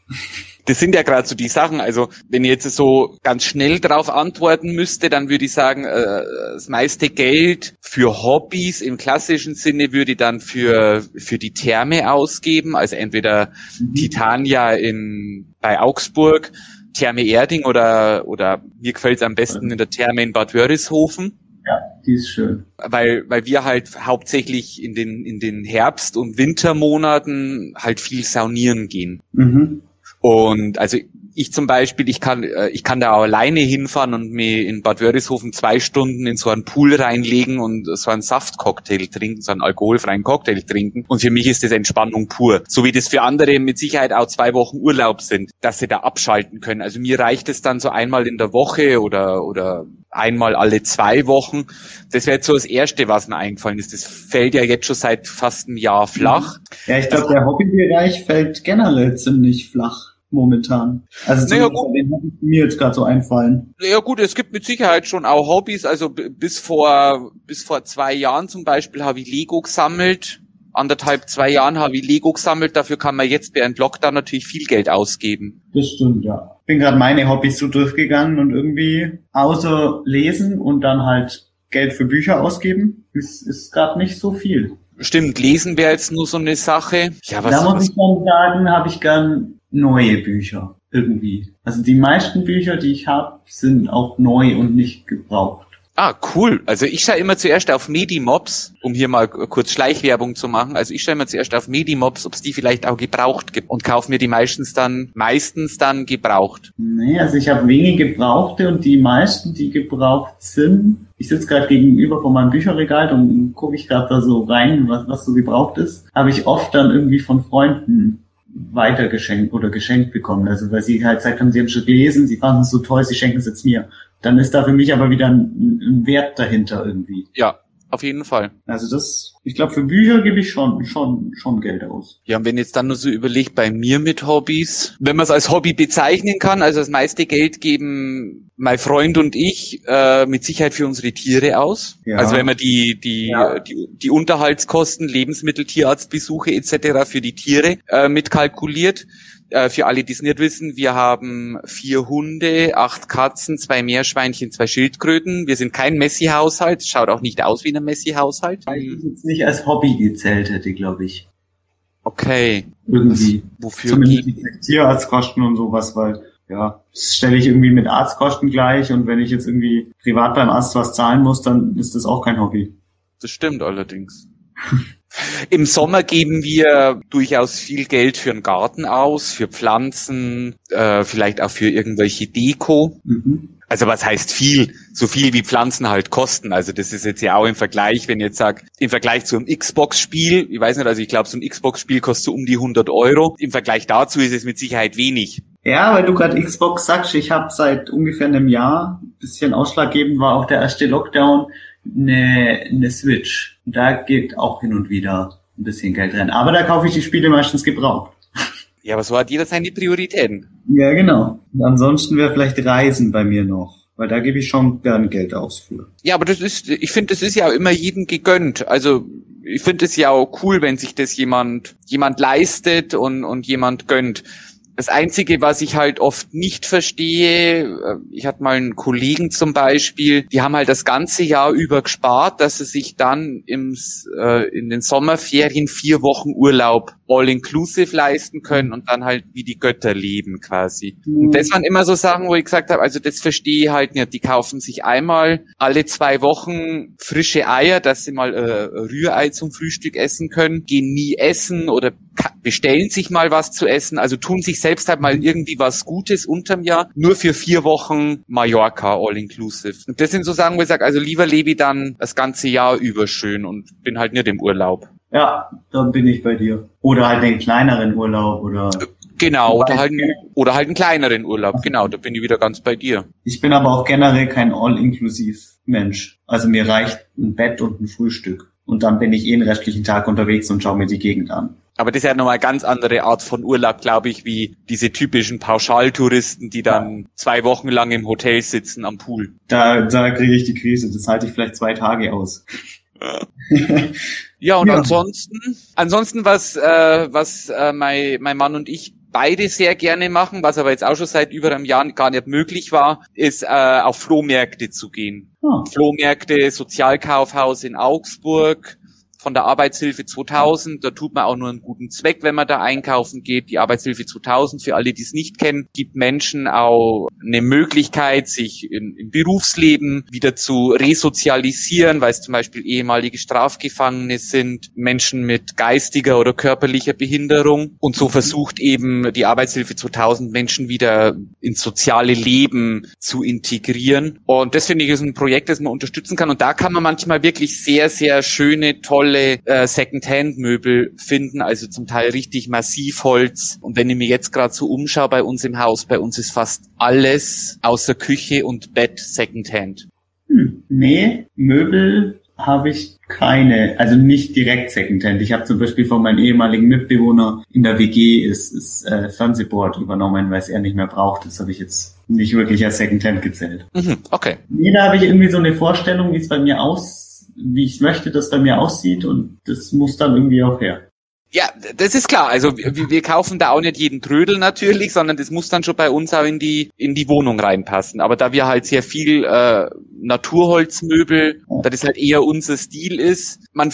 das sind ja gerade so die Sachen. Also wenn ich jetzt so ganz schnell darauf antworten müsste, dann würde ich sagen, äh, das meiste Geld für Hobbys im klassischen Sinne würde ich dann für für die Therme ausgeben. Also entweder mhm. Titania in bei Augsburg, Therme Erding oder oder mir gefällt es am besten in der Therme in Bad Wörishofen. Ja, die ist schön. Weil, weil wir halt hauptsächlich in den, in den Herbst- und Wintermonaten halt viel saunieren gehen. Mhm. Und also ich zum Beispiel, ich kann, äh, ich kann da auch alleine hinfahren und mir in Bad Wörishofen zwei Stunden in so einen Pool reinlegen und so einen Saftcocktail trinken, so einen alkoholfreien Cocktail trinken. Und für mich ist das Entspannung pur. So wie das für andere mit Sicherheit auch zwei Wochen Urlaub sind, dass sie da abschalten können. Also mir reicht es dann so einmal in der Woche oder, oder einmal alle zwei Wochen. Das wäre jetzt so das Erste, was mir eingefallen ist. Das fällt ja jetzt schon seit fast einem Jahr flach. Ja, ich glaube, der Hobbybereich fällt generell ziemlich flach momentan. Also naja, gut. den ich mir jetzt gerade so einfallen. Ja gut, es gibt mit Sicherheit schon auch Hobbys. Also bis vor bis vor zwei Jahren zum Beispiel habe ich Lego gesammelt. Anderthalb, zwei Jahren habe ich Lego gesammelt. Dafür kann man jetzt bei einem Lockdown natürlich viel Geld ausgeben. Das stimmt, ja. Bin gerade meine Hobbys so durchgegangen und irgendwie außer lesen und dann halt Geld für Bücher ausgeben, ist, ist gerade nicht so viel. Stimmt, lesen wäre jetzt nur so eine Sache. Ja, was, da muss was, ich dann sagen, habe ich gern neue Bücher irgendwie. Also die meisten Bücher, die ich habe, sind auch neu und nicht gebraucht. Ah, cool. Also ich schaue immer zuerst auf Medimobs, um hier mal kurz Schleichwerbung zu machen. Also ich schaue immer zuerst auf Medimobs, ob es die vielleicht auch gebraucht gibt und kaufe mir die meistens dann, meistens dann gebraucht. Nee, also ich habe wenige gebrauchte und die meisten, die gebraucht sind, ich sitze gerade gegenüber von meinem Bücherregal und gucke ich gerade da so rein, was, was so gebraucht ist, habe ich oft dann irgendwie von Freunden weitergeschenkt oder geschenkt bekommen. Also weil sie halt gesagt haben, sie haben schon gelesen, sie fanden es so toll, sie schenken es jetzt mir. Dann ist da für mich aber wieder ein, ein Wert dahinter irgendwie. Ja, auf jeden Fall. Also das, ich glaube, für Bücher gebe ich schon, schon, schon Geld aus. Ja, und wenn jetzt dann nur so überlegt, bei mir mit Hobbys, wenn man es als Hobby bezeichnen kann, also das meiste Geld geben mein Freund und ich äh, mit Sicherheit für unsere Tiere aus. Ja. Also wenn man die, die, ja. die, die Unterhaltskosten, Lebensmittel, Tierarztbesuche etc. für die Tiere äh, mitkalkuliert, äh, für alle, die es nicht wissen, wir haben vier Hunde, acht Katzen, zwei Meerschweinchen, zwei Schildkröten. Wir sind kein Messi-Haushalt, schaut auch nicht aus wie ein Messi-Haushalt. Ich jetzt nicht als Hobby gezählt hätte, glaube ich. Okay. Irgendwie. Das, wofür Zumindest die Tierarztkosten und sowas, weil ja, das stelle ich irgendwie mit Arztkosten gleich und wenn ich jetzt irgendwie privat beim Arzt was zahlen muss, dann ist das auch kein Hobby. Das stimmt allerdings. [LAUGHS] Im Sommer geben wir durchaus viel Geld für einen Garten aus, für Pflanzen, äh, vielleicht auch für irgendwelche Deko. Mhm. Also was heißt viel? So viel wie Pflanzen halt kosten. Also das ist jetzt ja auch im Vergleich, wenn ich jetzt sag, im Vergleich zu einem Xbox-Spiel, ich weiß nicht, also ich glaube, so ein Xbox-Spiel kostet so um die 100 Euro. Im Vergleich dazu ist es mit Sicherheit wenig. Ja, weil du gerade Xbox sagst, ich habe seit ungefähr einem Jahr, bisschen ausschlaggebend war auch der erste Lockdown, eine, eine Switch. Da geht auch hin und wieder ein bisschen Geld rein. Aber da kaufe ich die Spiele meistens gebraucht. Ja, aber so hat jeder seine Prioritäten. Ja, genau. Und ansonsten wäre vielleicht Reisen bei mir noch. Weil da gebe ich schon gern Geld aus für. Ja, aber das ist, ich finde, das ist ja auch immer jedem gegönnt. Also ich finde es ja auch cool, wenn sich das jemand, jemand leistet und, und jemand gönnt. Das Einzige, was ich halt oft nicht verstehe, äh, ich hatte mal einen Kollegen zum Beispiel, die haben halt das ganze Jahr über gespart, dass sie sich dann im, äh, in den Sommerferien vier Wochen Urlaub all-inclusive leisten können und dann halt wie die Götter leben quasi. Mhm. Und das waren immer so Sachen, wo ich gesagt habe, also das verstehe ich halt nicht. Die kaufen sich einmal alle zwei Wochen frische Eier, dass sie mal äh, Rührei zum Frühstück essen können, gehen nie essen oder bestellen sich mal was zu essen, also tun sich selbst halt mal irgendwie was Gutes unterm Jahr, nur für vier Wochen Mallorca all-inclusive. Und das sind so Sachen, wo ich sage, also lieber lebe ich dann das ganze Jahr über schön und bin halt nicht im Urlaub. Ja, dann bin ich bei dir. Oder halt den kleineren Urlaub oder. Genau, oder halt, oder halt einen kleineren Urlaub. Genau, da bin ich wieder ganz bei dir. Ich bin aber auch generell kein All-Inklusiv-Mensch. Also mir reicht ein Bett und ein Frühstück. Und dann bin ich eh den restlichen Tag unterwegs und schaue mir die Gegend an. Aber das ist ja nochmal eine ganz andere Art von Urlaub, glaube ich, wie diese typischen Pauschaltouristen, die dann zwei Wochen lang im Hotel sitzen am Pool. Da, da kriege ich die Krise. Das halte ich vielleicht zwei Tage aus. Ja, und ja. ansonsten, ansonsten was, äh, was äh, mein, mein Mann und ich beide sehr gerne machen, was aber jetzt auch schon seit über einem Jahr gar nicht möglich war, ist äh, auf Flohmärkte zu gehen. Oh. Flohmärkte, Sozialkaufhaus in Augsburg, von der Arbeitshilfe 2000. Da tut man auch nur einen guten Zweck, wenn man da einkaufen geht. Die Arbeitshilfe 2000, für alle, die es nicht kennen, gibt Menschen auch eine Möglichkeit, sich in, im Berufsleben wieder zu resozialisieren, weil es zum Beispiel ehemalige Strafgefangene sind, Menschen mit geistiger oder körperlicher Behinderung. Und so versucht eben die Arbeitshilfe 2000 Menschen wieder ins soziale Leben zu integrieren. Und das finde ich ist ein Projekt, das man unterstützen kann. Und da kann man manchmal wirklich sehr, sehr schöne, tolle tolle äh, Second-Hand-Möbel finden, also zum Teil richtig Massivholz. Und wenn ich mir jetzt gerade so umschaue bei uns im Haus, bei uns ist fast alles außer Küche und Bett Second-Hand. Hm, nee, Möbel habe ich keine, also nicht direkt Secondhand. Ich habe zum Beispiel von meinem ehemaligen Mitbewohner in der WG ist, ist äh, Fernsehboard übernommen, weil es er nicht mehr braucht. Das habe ich jetzt nicht wirklich als Secondhand gezählt. Mhm, okay. Nee, da habe ich irgendwie so eine Vorstellung, wie es bei mir aussieht wie ich möchte, dass bei mir aussieht und das muss dann irgendwie auch her. Ja, das ist klar. Also wir, wir kaufen da auch nicht jeden Trödel natürlich, sondern das muss dann schon bei uns auch in die in die Wohnung reinpassen. Aber da wir halt sehr viel äh, Naturholzmöbel, da das halt eher unser Stil ist, man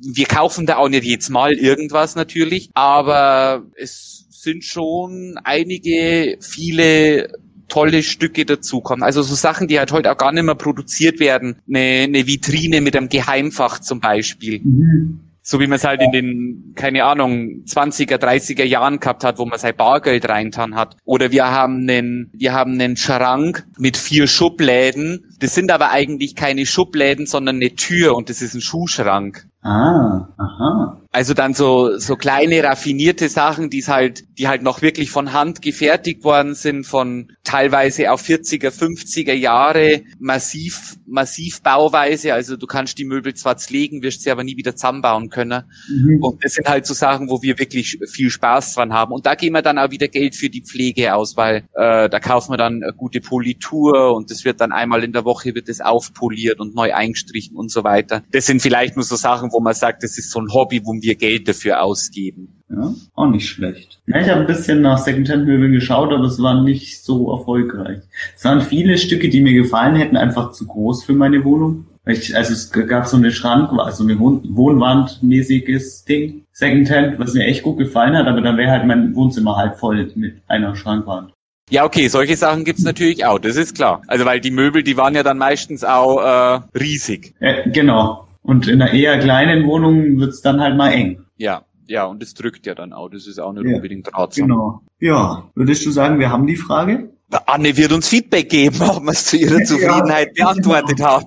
wir kaufen da auch nicht jetzt mal irgendwas natürlich, aber es sind schon einige viele tolle Stücke dazukommen. Also so Sachen, die halt heute auch gar nicht mehr produziert werden. Eine, eine Vitrine mit einem Geheimfach zum Beispiel. Mhm. So wie man es halt in den, keine Ahnung, 20er, 30er Jahren gehabt hat, wo man sein Bargeld reintan hat. Oder wir haben einen, wir haben einen Schrank mit vier Schubläden. Das sind aber eigentlich keine Schubläden, sondern eine Tür und das ist ein Schuhschrank. Ah, aha. Also dann so, so kleine raffinierte Sachen, die halt, die halt noch wirklich von Hand gefertigt worden sind, von teilweise auf 40er, 50er Jahre, massiv, massiv Bauweise. Also du kannst die Möbel zwar zlegen, wirst sie aber nie wieder zusammenbauen können. Mhm. Und das sind halt so Sachen, wo wir wirklich viel Spaß dran haben. Und da geben wir dann auch wieder Geld für die Pflege aus, weil äh, da kaufen wir dann eine gute Politur und das wird dann einmal in der Woche wird das aufpoliert und neu eingestrichen und so weiter. Das sind vielleicht nur so Sachen, wo man sagt, das ist so ein Hobby, wo wir Geld dafür ausgeben. Ja, auch nicht schlecht. Ja, ich habe ein bisschen nach Secondhand-Möbeln geschaut, aber es war nicht so erfolgreich. Es waren viele Stücke, die mir gefallen hätten, einfach zu groß für meine Wohnung. Ich, also es gab so eine Schrank, also eine Wohnwandmäßiges Ding, Secondhand, was mir echt gut gefallen hat, aber dann wäre halt mein Wohnzimmer halb voll mit einer Schrankwand. Ja, okay, solche Sachen gibt's natürlich auch, das ist klar. Also weil die Möbel, die waren ja dann meistens auch äh, riesig. Äh, genau. Und in einer eher kleinen Wohnung wird's dann halt mal eng. Ja, ja, und es drückt ja dann auch. Das ist auch nicht ja, unbedingt ratsam. Genau. Ja, würdest du sagen, wir haben die Frage? Anne wird uns Feedback geben, [LAUGHS] ob wir es zu ihrer Zufriedenheit ja, beantwortet haben.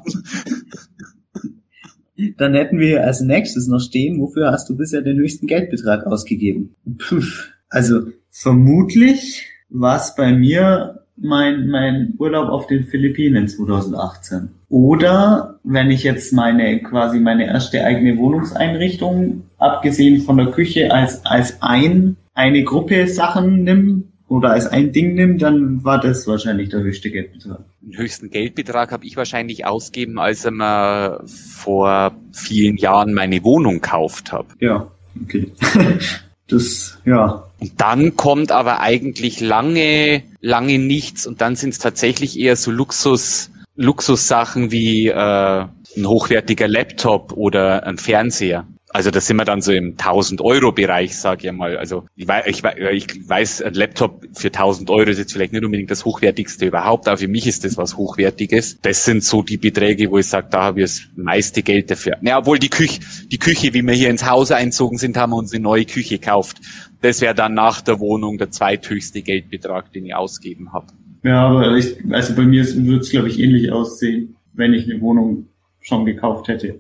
[LAUGHS] Dann hätten wir als nächstes noch stehen, wofür hast du bisher den höchsten Geldbetrag ausgegeben? Puh. [LAUGHS] Also vermutlich war es bei mir mein, mein Urlaub auf den Philippinen 2018. Oder wenn ich jetzt meine quasi meine erste eigene Wohnungseinrichtung, abgesehen von der Küche, als, als ein, eine Gruppe Sachen nimm oder als ein Ding nimm, dann war das wahrscheinlich der höchste Geldbetrag. Den höchsten Geldbetrag habe ich wahrscheinlich ausgeben, als ich mir vor vielen Jahren meine Wohnung gekauft habe. Ja, okay. [LAUGHS] das, ja. Und dann kommt aber eigentlich lange, lange nichts und dann sind es tatsächlich eher so Luxus, Luxussachen wie äh, ein hochwertiger Laptop oder ein Fernseher. Also da sind wir dann so im 1000 Euro Bereich, sage ich mal. Also ich weiß, ich, ich weiß, ein Laptop für 1000 Euro ist jetzt vielleicht nicht unbedingt das hochwertigste überhaupt, aber für mich ist das was hochwertiges. Das sind so die Beträge, wo ich sage, da habe ich das meiste Geld dafür. Ja, obwohl die Küche, die Küche, wie wir hier ins Haus einzogen sind, haben wir uns eine neue Küche gekauft. Das wäre dann nach der Wohnung der zweithöchste Geldbetrag, den ich ausgeben habe. Ja, aber ich, also bei mir würde es, glaube ich, ähnlich aussehen, wenn ich eine Wohnung schon gekauft hätte.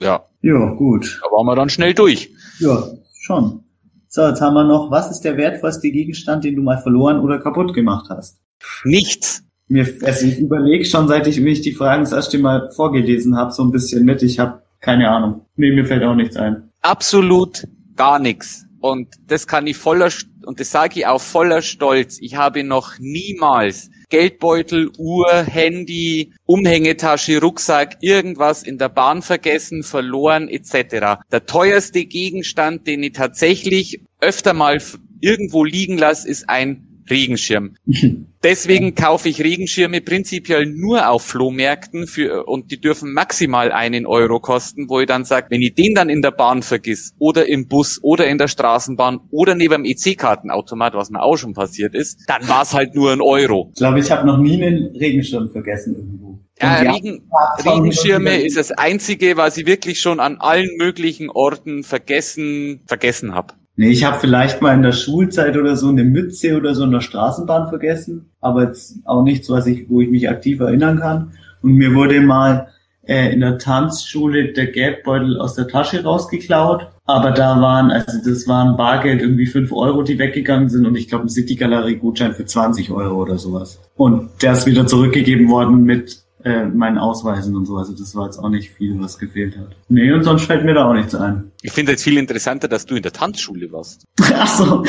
Ja. Ja, gut. Da waren wir dann schnell durch. Ja, schon. So, jetzt haben wir noch, was ist der wertvollste Gegenstand, den du mal verloren oder kaputt gemacht hast? Nichts. Mir, also ich überlege schon, seit ich mich die Fragen das erste Mal vorgelesen habe, so ein bisschen mit. Ich habe keine Ahnung. Nee, mir fällt auch nichts ein. Absolut gar nichts. Und das kann ich voller, und das sage ich auch voller Stolz. Ich habe noch niemals Geldbeutel, Uhr, Handy, Umhängetasche, Rucksack, irgendwas in der Bahn vergessen, verloren etc. Der teuerste Gegenstand, den ich tatsächlich öfter mal irgendwo liegen lasse, ist ein Regenschirm. [LAUGHS] Deswegen kaufe ich Regenschirme prinzipiell nur auf Flohmärkten für, und die dürfen maximal einen Euro kosten, wo ich dann sage, wenn ich den dann in der Bahn vergiss oder im Bus oder in der Straßenbahn oder neben dem EC-Kartenautomat, was mir auch schon passiert ist, dann war es halt nur ein Euro. Ich glaube, ich habe noch nie einen Regenschirm vergessen irgendwo. Ja, Regen, Regenschirme ist das einzige, was ich wirklich schon an allen möglichen Orten vergessen, vergessen habe. Nee, ich habe vielleicht mal in der Schulzeit oder so eine Mütze oder so in der Straßenbahn vergessen, aber jetzt auch nichts, was ich, wo ich mich aktiv erinnern kann. Und mir wurde mal äh, in der Tanzschule der Geldbeutel aus der Tasche rausgeklaut. Aber da waren, also das waren Bargeld irgendwie fünf Euro, die weggegangen sind und ich glaube ein City-Galerie-Gutschein für 20 Euro oder sowas. Und der ist wieder zurückgegeben worden mit äh, meinen Ausweisen und so. Also das war jetzt auch nicht viel, was gefehlt hat. Nee, und sonst fällt mir da auch nichts ein. Ich finde jetzt viel interessanter, dass du in der Tanzschule warst. [LAUGHS] Ach so.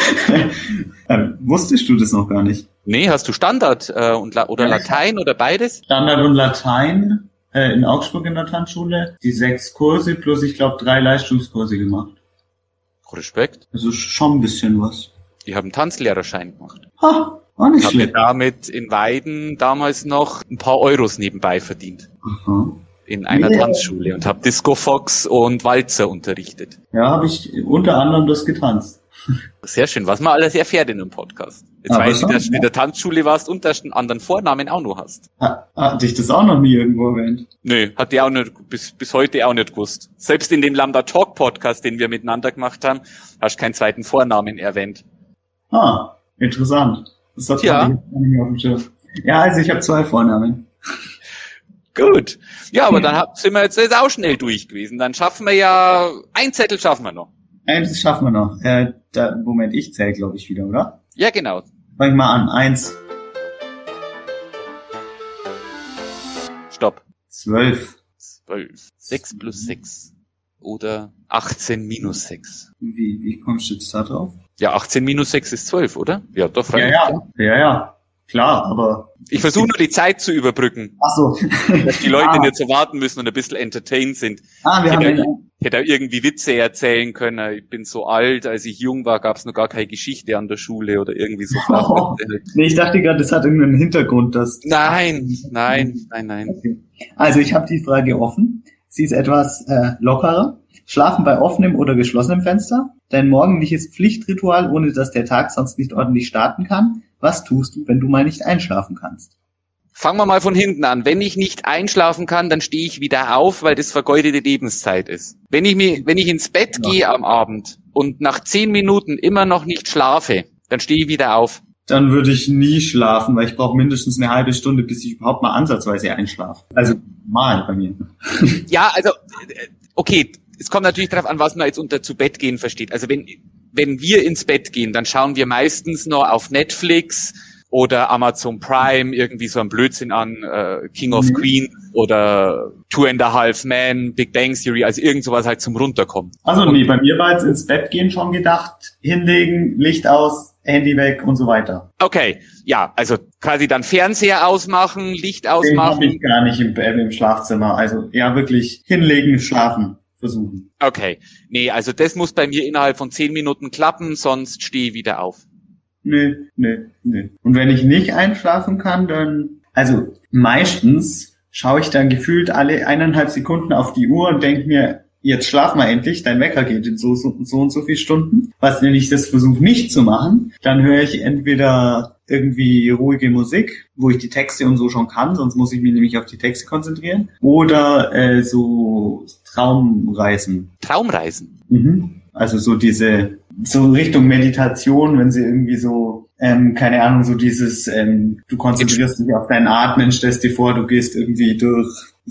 [LAUGHS] ähm, wusstest du das noch gar nicht? Nee, hast du Standard äh, und La oder ja, Latein oder beides? Standard und Latein äh, in Augsburg in der Tanzschule. Die sechs Kurse plus ich glaube drei Leistungskurse gemacht. Respekt. Also schon ein bisschen was. Die haben Tanzlehrerschein gemacht. Ha, war nicht habe damit in Weiden damals noch ein paar Euros nebenbei verdient. Aha. In einer yeah. Tanzschule und habe Disco Fox und Walzer unterrichtet. Ja, habe ich unter anderem das getanzt. Sehr schön, was man alles erfährt in einem Podcast. Jetzt Aber weiß ich, dass du in der Tanzschule warst und dass du einen anderen Vornamen auch noch hast. Ha, hat dich das auch noch nie irgendwo erwähnt? Nö, hat die auch nicht, bis, bis heute auch nicht gewusst. Selbst in dem Lambda Talk Podcast, den wir miteinander gemacht haben, hast du keinen zweiten Vornamen erwähnt. Ah, interessant. Das hat ja. nicht auf dem Schirm. Ja, also ich habe zwei Vornamen. Gut. Ja, aber dann sind wir jetzt auch schnell durch gewesen. Dann schaffen wir ja, ein Zettel schaffen wir noch. Eins schaffen wir noch. Äh, da, Moment, ich zähle, glaube ich, wieder, oder? Ja, genau. Fang mal an. Eins. Stopp. Zwölf. Zwölf. Sechs plus sechs. Oder 18 minus sechs. Wie, wie kommst du jetzt da drauf? Ja, 18 minus 6 ist 12, oder? Ja, doch, ja, ja, ja, ja, klar, aber... Ich versuche nur die Zeit zu überbrücken. Ach so. dass die Leute [LAUGHS] ah. nicht so warten müssen und ein bisschen entertained sind. Ah, wir ich haben hätte, ich hätte irgendwie Witze erzählen können. Ich bin so alt, als ich jung war, gab es noch gar keine Geschichte an der Schule oder irgendwie so. Oh. [LAUGHS] nee, ich dachte gerade, das hat irgendeinen Hintergrund. Dass nein, nein, nein, nein. Okay. Also ich habe die Frage offen. Sie ist etwas äh, lockerer. Schlafen bei offenem oder geschlossenem Fenster? Dein morgendliches Pflichtritual, ohne dass der Tag sonst nicht ordentlich starten kann? Was tust du, wenn du mal nicht einschlafen kannst? Fangen wir mal von hinten an. Wenn ich nicht einschlafen kann, dann stehe ich wieder auf, weil das vergeudete Lebenszeit ist. Wenn ich mir, wenn ich ins Bett ja. gehe am Abend und nach zehn Minuten immer noch nicht schlafe, dann stehe ich wieder auf. dann würde ich nie schlafen, weil ich brauche mindestens eine halbe Stunde, bis ich überhaupt mal ansatzweise einschlafe. Also mal bei mir. Ja, also äh, okay, es kommt natürlich darauf an, was man jetzt unter zu Bett gehen versteht. Also wenn wenn wir ins Bett gehen, dann schauen wir meistens noch auf Netflix oder Amazon Prime irgendwie so ein Blödsinn an, äh, King of mhm. Queens oder Two and a Half Men, Big Bang Theory, also irgend sowas halt zum Runterkommen. Also nee, bei mir war jetzt ins Bett gehen schon gedacht, hinlegen, Licht aus, Handy weg und so weiter. Okay, ja, also quasi dann Fernseher ausmachen, Licht ausmachen. Den ich gar nicht im, äh, im Schlafzimmer, also ja wirklich hinlegen, schlafen versuchen. Okay, nee, also das muss bei mir innerhalb von zehn Minuten klappen, sonst stehe ich wieder auf. Nee, nee, nee. Und wenn ich nicht einschlafen kann, dann, also meistens schaue ich dann gefühlt alle eineinhalb Sekunden auf die Uhr und denke mir, jetzt schlaf mal endlich, dein Wecker geht in so, so, so und so viele Stunden. Was wenn ich das versuche nicht zu machen, dann höre ich entweder irgendwie ruhige Musik, wo ich die Texte und so schon kann, sonst muss ich mich nämlich auf die Texte konzentrieren. Oder äh, so Traumreisen. Traumreisen? Mhm. Also so diese so Richtung Meditation, wenn sie irgendwie so, ähm, keine Ahnung, so dieses, ähm, du konzentrierst dich auf deinen Atmen, stellst dir vor, du gehst irgendwie durch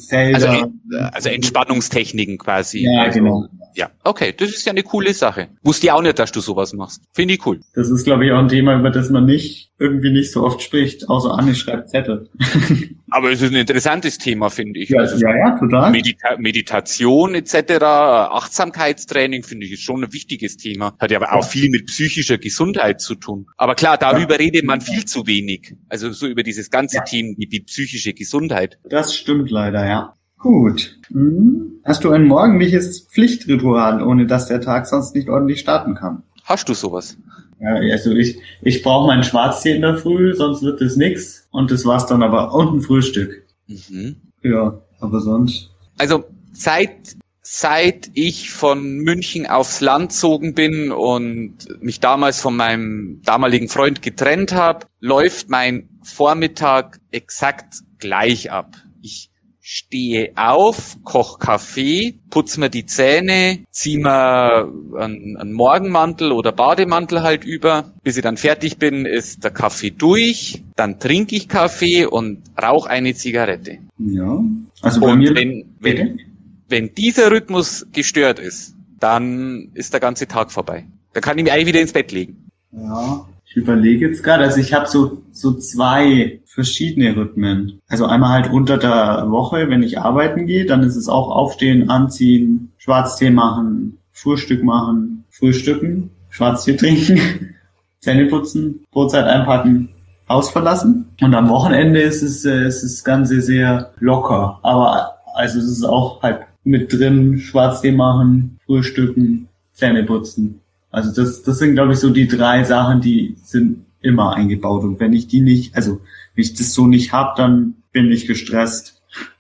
Felder. Also, also Entspannungstechniken quasi. Ja, also, genau. Ja, okay, das ist ja eine coole Sache. Wusste ich auch nicht, dass du sowas machst. Finde ich cool. Das ist, glaube ich, auch ein Thema, über das man nicht irgendwie nicht so oft spricht, außer Anne schreibt Zettel. [LAUGHS] Aber es ist ein interessantes Thema, finde ich. Ja, also ja, ja, total. Medita Meditation etc., Achtsamkeitstraining finde ich ist schon ein wichtiges Thema. Hat ja aber auch viel mit psychischer Gesundheit zu tun. Aber klar, darüber ja. redet man viel zu wenig. Also so über dieses ganze ja. Thema wie die psychische Gesundheit. Das stimmt leider, ja. Gut. Hm. Hast du ein morgendliches Pflichtritual, ohne dass der Tag sonst nicht ordentlich starten kann? Hast du sowas? Ja, also ich, ich brauche meinen Schwarztee in der Früh, sonst wird es nix. Und das war's dann aber. Und ein Frühstück. Mhm. Ja, aber sonst. Also seit seit ich von München aufs Land zogen bin und mich damals von meinem damaligen Freund getrennt habe, läuft mein Vormittag exakt gleich ab. Ich stehe auf, koch Kaffee, putz mir die Zähne, zieh mir einen, einen, Morgenmantel oder Bademantel halt über. Bis ich dann fertig bin, ist der Kaffee durch, dann trinke ich Kaffee und rauche eine Zigarette. Ja. Also bei und mir wenn, wenn, wenn dieser Rhythmus gestört ist, dann ist der ganze Tag vorbei. Dann kann ich mich eigentlich wieder ins Bett legen. Ja, ich überlege jetzt gerade, also ich habe so, so zwei verschiedene Rhythmen. Also einmal halt unter der Woche, wenn ich arbeiten gehe, dann ist es auch aufstehen, anziehen, Schwarztee machen, Frühstück machen, frühstücken, Schwarztee [LAUGHS] trinken, Zähne putzen, Brotzeit einpacken, Haus verlassen. Und am Wochenende ist es, äh, ist das Ganze sehr locker. Aber also es ist auch halt mit drin, Schwarztee machen, Frühstücken, Zähne putzen, also das, das sind, glaube ich, so die drei Sachen, die sind immer eingebaut. Und wenn ich die nicht, also wenn ich das so nicht hab, dann bin ich gestresst,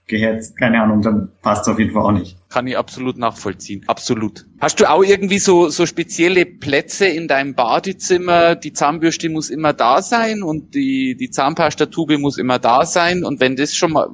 gehetzt, keine Ahnung, dann passt es auf jeden Fall auch nicht. Kann ich absolut nachvollziehen. Absolut. Hast du auch irgendwie so, so spezielle Plätze in deinem Badezimmer? Die Zahnbürste muss immer da sein und die, die Zahnpastatube muss immer da sein. Und wenn das schon mal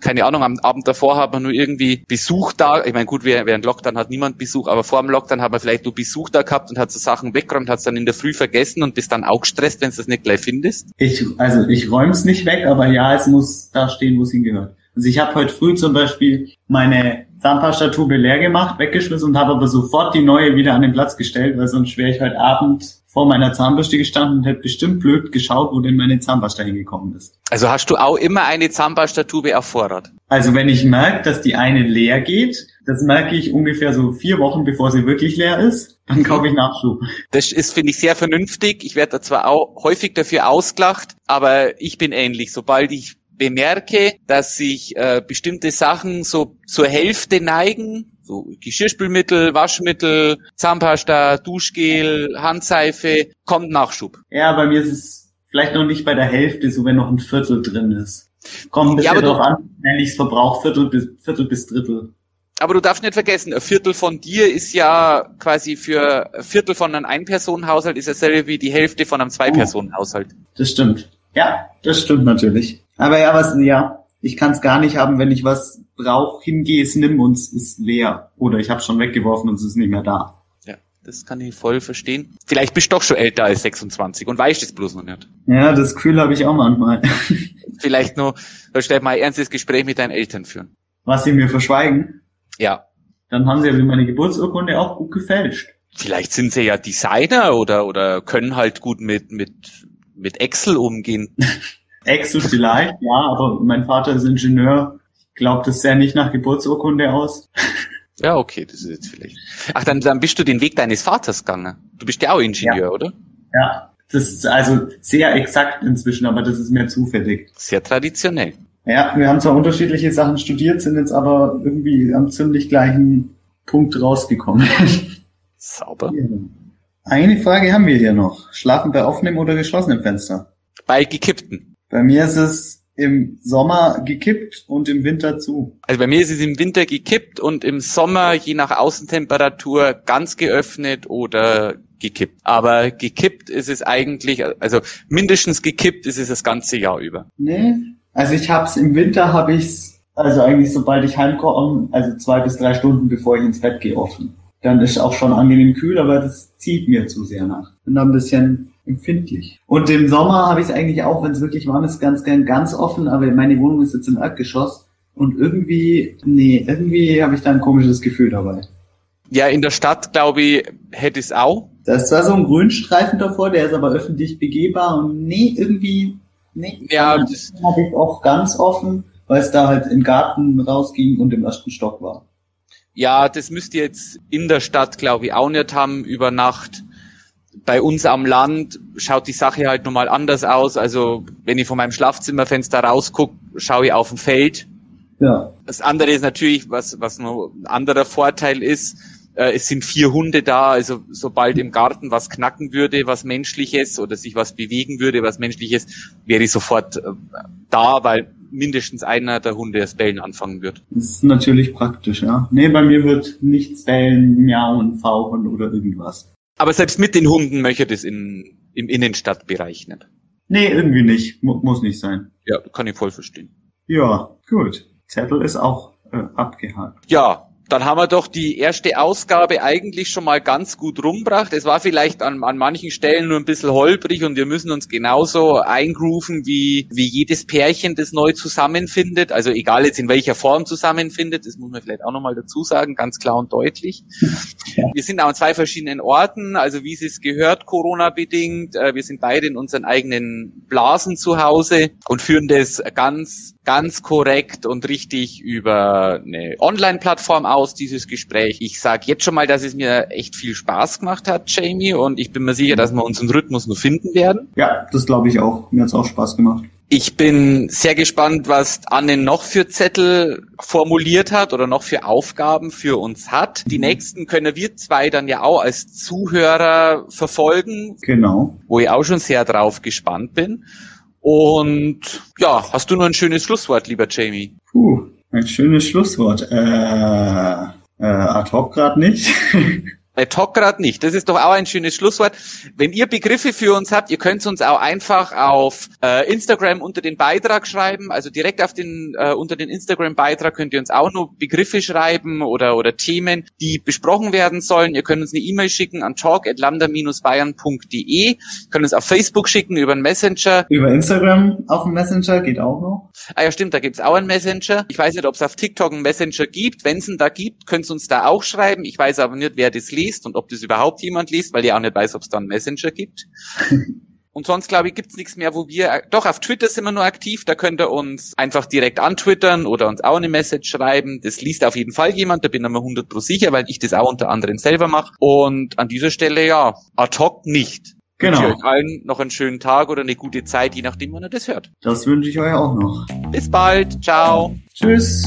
keine Ahnung, am Abend davor hat man nur irgendwie Besuch da. Ich meine, gut, während Lockdown hat niemand Besuch, aber vor dem Lockdown hat man vielleicht nur Besuch da gehabt und hat so Sachen weggeräumt, hat es dann in der Früh vergessen und bist dann auch gestresst, wenn du das nicht gleich findest. Ich, also ich räume es nicht weg, aber ja, es muss da stehen, wo es hingehört. Also ich habe heute früh zum Beispiel meine Zahnpastatube leer gemacht, weggeschmissen und habe aber sofort die neue wieder an den Platz gestellt, weil sonst wäre ich heute Abend vor meiner Zahnbürste gestanden und hätte bestimmt blöd geschaut, wo denn meine Zahnpasta hingekommen ist. Also hast du auch immer eine Zahnpastatube auf Vorrat? Also wenn ich merke, dass die eine leer geht, das merke ich ungefähr so vier Wochen, bevor sie wirklich leer ist, dann kaufe ich Nachschub. Das ist, finde ich, sehr vernünftig. Ich werde da zwar auch häufig dafür ausgelacht, aber ich bin ähnlich. Sobald ich bemerke, dass sich äh, bestimmte Sachen so zur Hälfte neigen, so Geschirrspülmittel, Waschmittel, Zahnpasta, Duschgel, Handseife, kommt Nachschub. Ja, bei mir ist es vielleicht noch nicht bei der Hälfte, so wenn noch ein Viertel drin ist. Kommt ein bisschen ja, drauf an, wenn ich es verbrauche, Viertel bis, Viertel bis Drittel. Aber du darfst nicht vergessen, ein Viertel von dir ist ja quasi für ein Viertel von einem Ein-Personen-Haushalt ist dasselbe wie die Hälfte von einem Zwei-Personen-Haushalt. Das stimmt. Ja, das stimmt natürlich. Aber ja, was, ja, ich kann es gar nicht haben, wenn ich was brauche, hingehe, es nimm und es ist leer. Oder ich habe schon weggeworfen und es ist nicht mehr da. Ja, Das kann ich voll verstehen. Vielleicht bist du doch schon älter als 26 und weißt es bloß noch nicht. Ja, das Gefühl habe ich auch manchmal. [LAUGHS] Vielleicht nur, stell mal ein ernstes Gespräch mit deinen Eltern führen. Was sie mir verschweigen? Ja. Dann haben sie ja wie meine Geburtsurkunde auch gut gefälscht. Vielleicht sind sie ja Designer oder, oder können halt gut mit, mit, mit Excel umgehen. [LAUGHS] Excel vielleicht, ja, aber mein Vater ist Ingenieur. Ich glaube, das sähe nicht nach Geburtsurkunde aus. [LAUGHS] Ja, okay, das ist jetzt vielleicht. Ach, dann, dann bist du den Weg deines Vaters gegangen. Du bist ja auch Ingenieur, ja. oder? Ja, das ist also sehr exakt inzwischen, aber das ist mehr zufällig. Sehr traditionell. Ja, wir haben zwar unterschiedliche Sachen studiert, sind jetzt aber irgendwie am ziemlich gleichen Punkt rausgekommen. [LAUGHS] Sauber. Eine Frage haben wir hier noch. Schlafen bei offenem oder geschlossenem Fenster? Bei gekippten. Bei mir ist es im Sommer gekippt und im Winter zu. Also bei mir ist es im Winter gekippt und im Sommer je nach Außentemperatur ganz geöffnet oder gekippt. Aber gekippt ist es eigentlich, also mindestens gekippt ist es das ganze Jahr über. Nee, also ich hab's im Winter habe ich's also eigentlich sobald ich heimkomme, also zwei bis drei Stunden bevor ich ins Bett gehe offen. Dann ist auch schon angenehm kühl, aber das zieht mir zu sehr nach. Bin da ein bisschen empfindlich. Und im Sommer habe ich es eigentlich auch, wenn es wirklich warm ist, ganz gern ganz offen, aber meine Wohnung ist jetzt im Erdgeschoss und irgendwie, nee, irgendwie habe ich da ein komisches Gefühl dabei. Ja, in der Stadt, glaube ich, hätte es auch. Da ist zwar so ein Grünstreifen davor, der ist aber öffentlich begehbar und nee, irgendwie, nee. Ja, das habe ich auch ganz offen, weil es da halt den Garten rausging und im ersten Stock war. Ja, das müsst ihr jetzt in der Stadt, glaube ich, auch nicht haben über Nacht bei uns am Land schaut die Sache halt nochmal anders aus. Also wenn ich von meinem Schlafzimmerfenster rausgucke, schaue ich auf ein Feld. Ja. Das andere ist natürlich, was, was noch ein anderer Vorteil ist, äh, es sind vier Hunde da, also sobald im Garten was knacken würde, was menschliches oder sich was bewegen würde, was menschliches, wäre ich sofort äh, da, weil mindestens einer der Hunde das Bellen anfangen wird. Das ist natürlich praktisch, ja. Nee, bei mir wird nichts bellen, miauen, fauchen oder irgendwas. Aber selbst mit den Hunden möchte das in, im Innenstadtbereich nicht. Nee, irgendwie nicht. Mu muss nicht sein. Ja, kann ich voll verstehen. Ja, gut. Zettel ist auch äh, abgehakt. Ja, dann haben wir doch die erste Ausgabe eigentlich schon mal ganz gut rumbracht. Es war vielleicht an, an manchen Stellen nur ein bisschen holprig und wir müssen uns genauso eingrooven, wie, wie jedes Pärchen, das neu zusammenfindet. Also egal jetzt in welcher Form zusammenfindet, das muss man vielleicht auch nochmal dazu sagen, ganz klar und deutlich. Wir sind auch an zwei verschiedenen Orten, also wie es gehört, Corona-bedingt. Äh, wir sind beide in unseren eigenen Blasen zu Hause und führen das ganz ganz korrekt und richtig über eine Online-Plattform aus, dieses Gespräch. Ich sage jetzt schon mal, dass es mir echt viel Spaß gemacht hat, Jamie, und ich bin mir sicher, dass wir unseren Rhythmus nur finden werden. Ja, das glaube ich auch. Mir hat es auch Spaß gemacht. Ich bin sehr gespannt, was Anne noch für Zettel formuliert hat oder noch für Aufgaben für uns hat. Die nächsten können wir zwei dann ja auch als Zuhörer verfolgen. Genau. Wo ich auch schon sehr drauf gespannt bin. Und ja, hast du noch ein schönes Schlusswort, lieber Jamie? Puh, ein schönes Schlusswort. Äh, äh, ad hoc gerade nicht. [LAUGHS] Ad hoc gerade nicht. Das ist doch auch ein schönes Schlusswort. Wenn ihr Begriffe für uns habt, ihr könnt uns auch einfach auf äh, Instagram unter den Beitrag schreiben. Also direkt auf den äh, unter den Instagram-Beitrag könnt ihr uns auch nur Begriffe schreiben oder oder Themen, die besprochen werden sollen. Ihr könnt uns eine E-Mail schicken an talk@lambda-bayern.de. Könnt uns auf Facebook schicken über einen Messenger. Über Instagram auf dem Messenger geht auch noch. Ah ja, stimmt, da gibt's auch einen Messenger. Ich weiß nicht, ob es auf TikTok einen Messenger gibt. Wenn es ihn da gibt, könnt ihr uns da auch schreiben. Ich weiß aber nicht, wer das liest und ob das überhaupt jemand liest, weil ich auch nicht weiß, ob es da einen Messenger gibt. [LAUGHS] Und sonst, glaube ich, gibt's nichts mehr, wo wir, doch, auf Twitter sind wir nur aktiv, da könnt ihr uns einfach direkt antwittern oder uns auch eine Message schreiben. Das liest auf jeden Fall jemand, da bin ich mir 100 pro sicher, weil ich das auch unter anderem selber mache. Und an dieser Stelle, ja, ad hoc nicht. Genau. Ich wünsche euch allen noch einen schönen Tag oder eine gute Zeit, je nachdem, wann ihr das hört. Das wünsche ich euch auch noch. Bis bald. Ciao. Tschüss.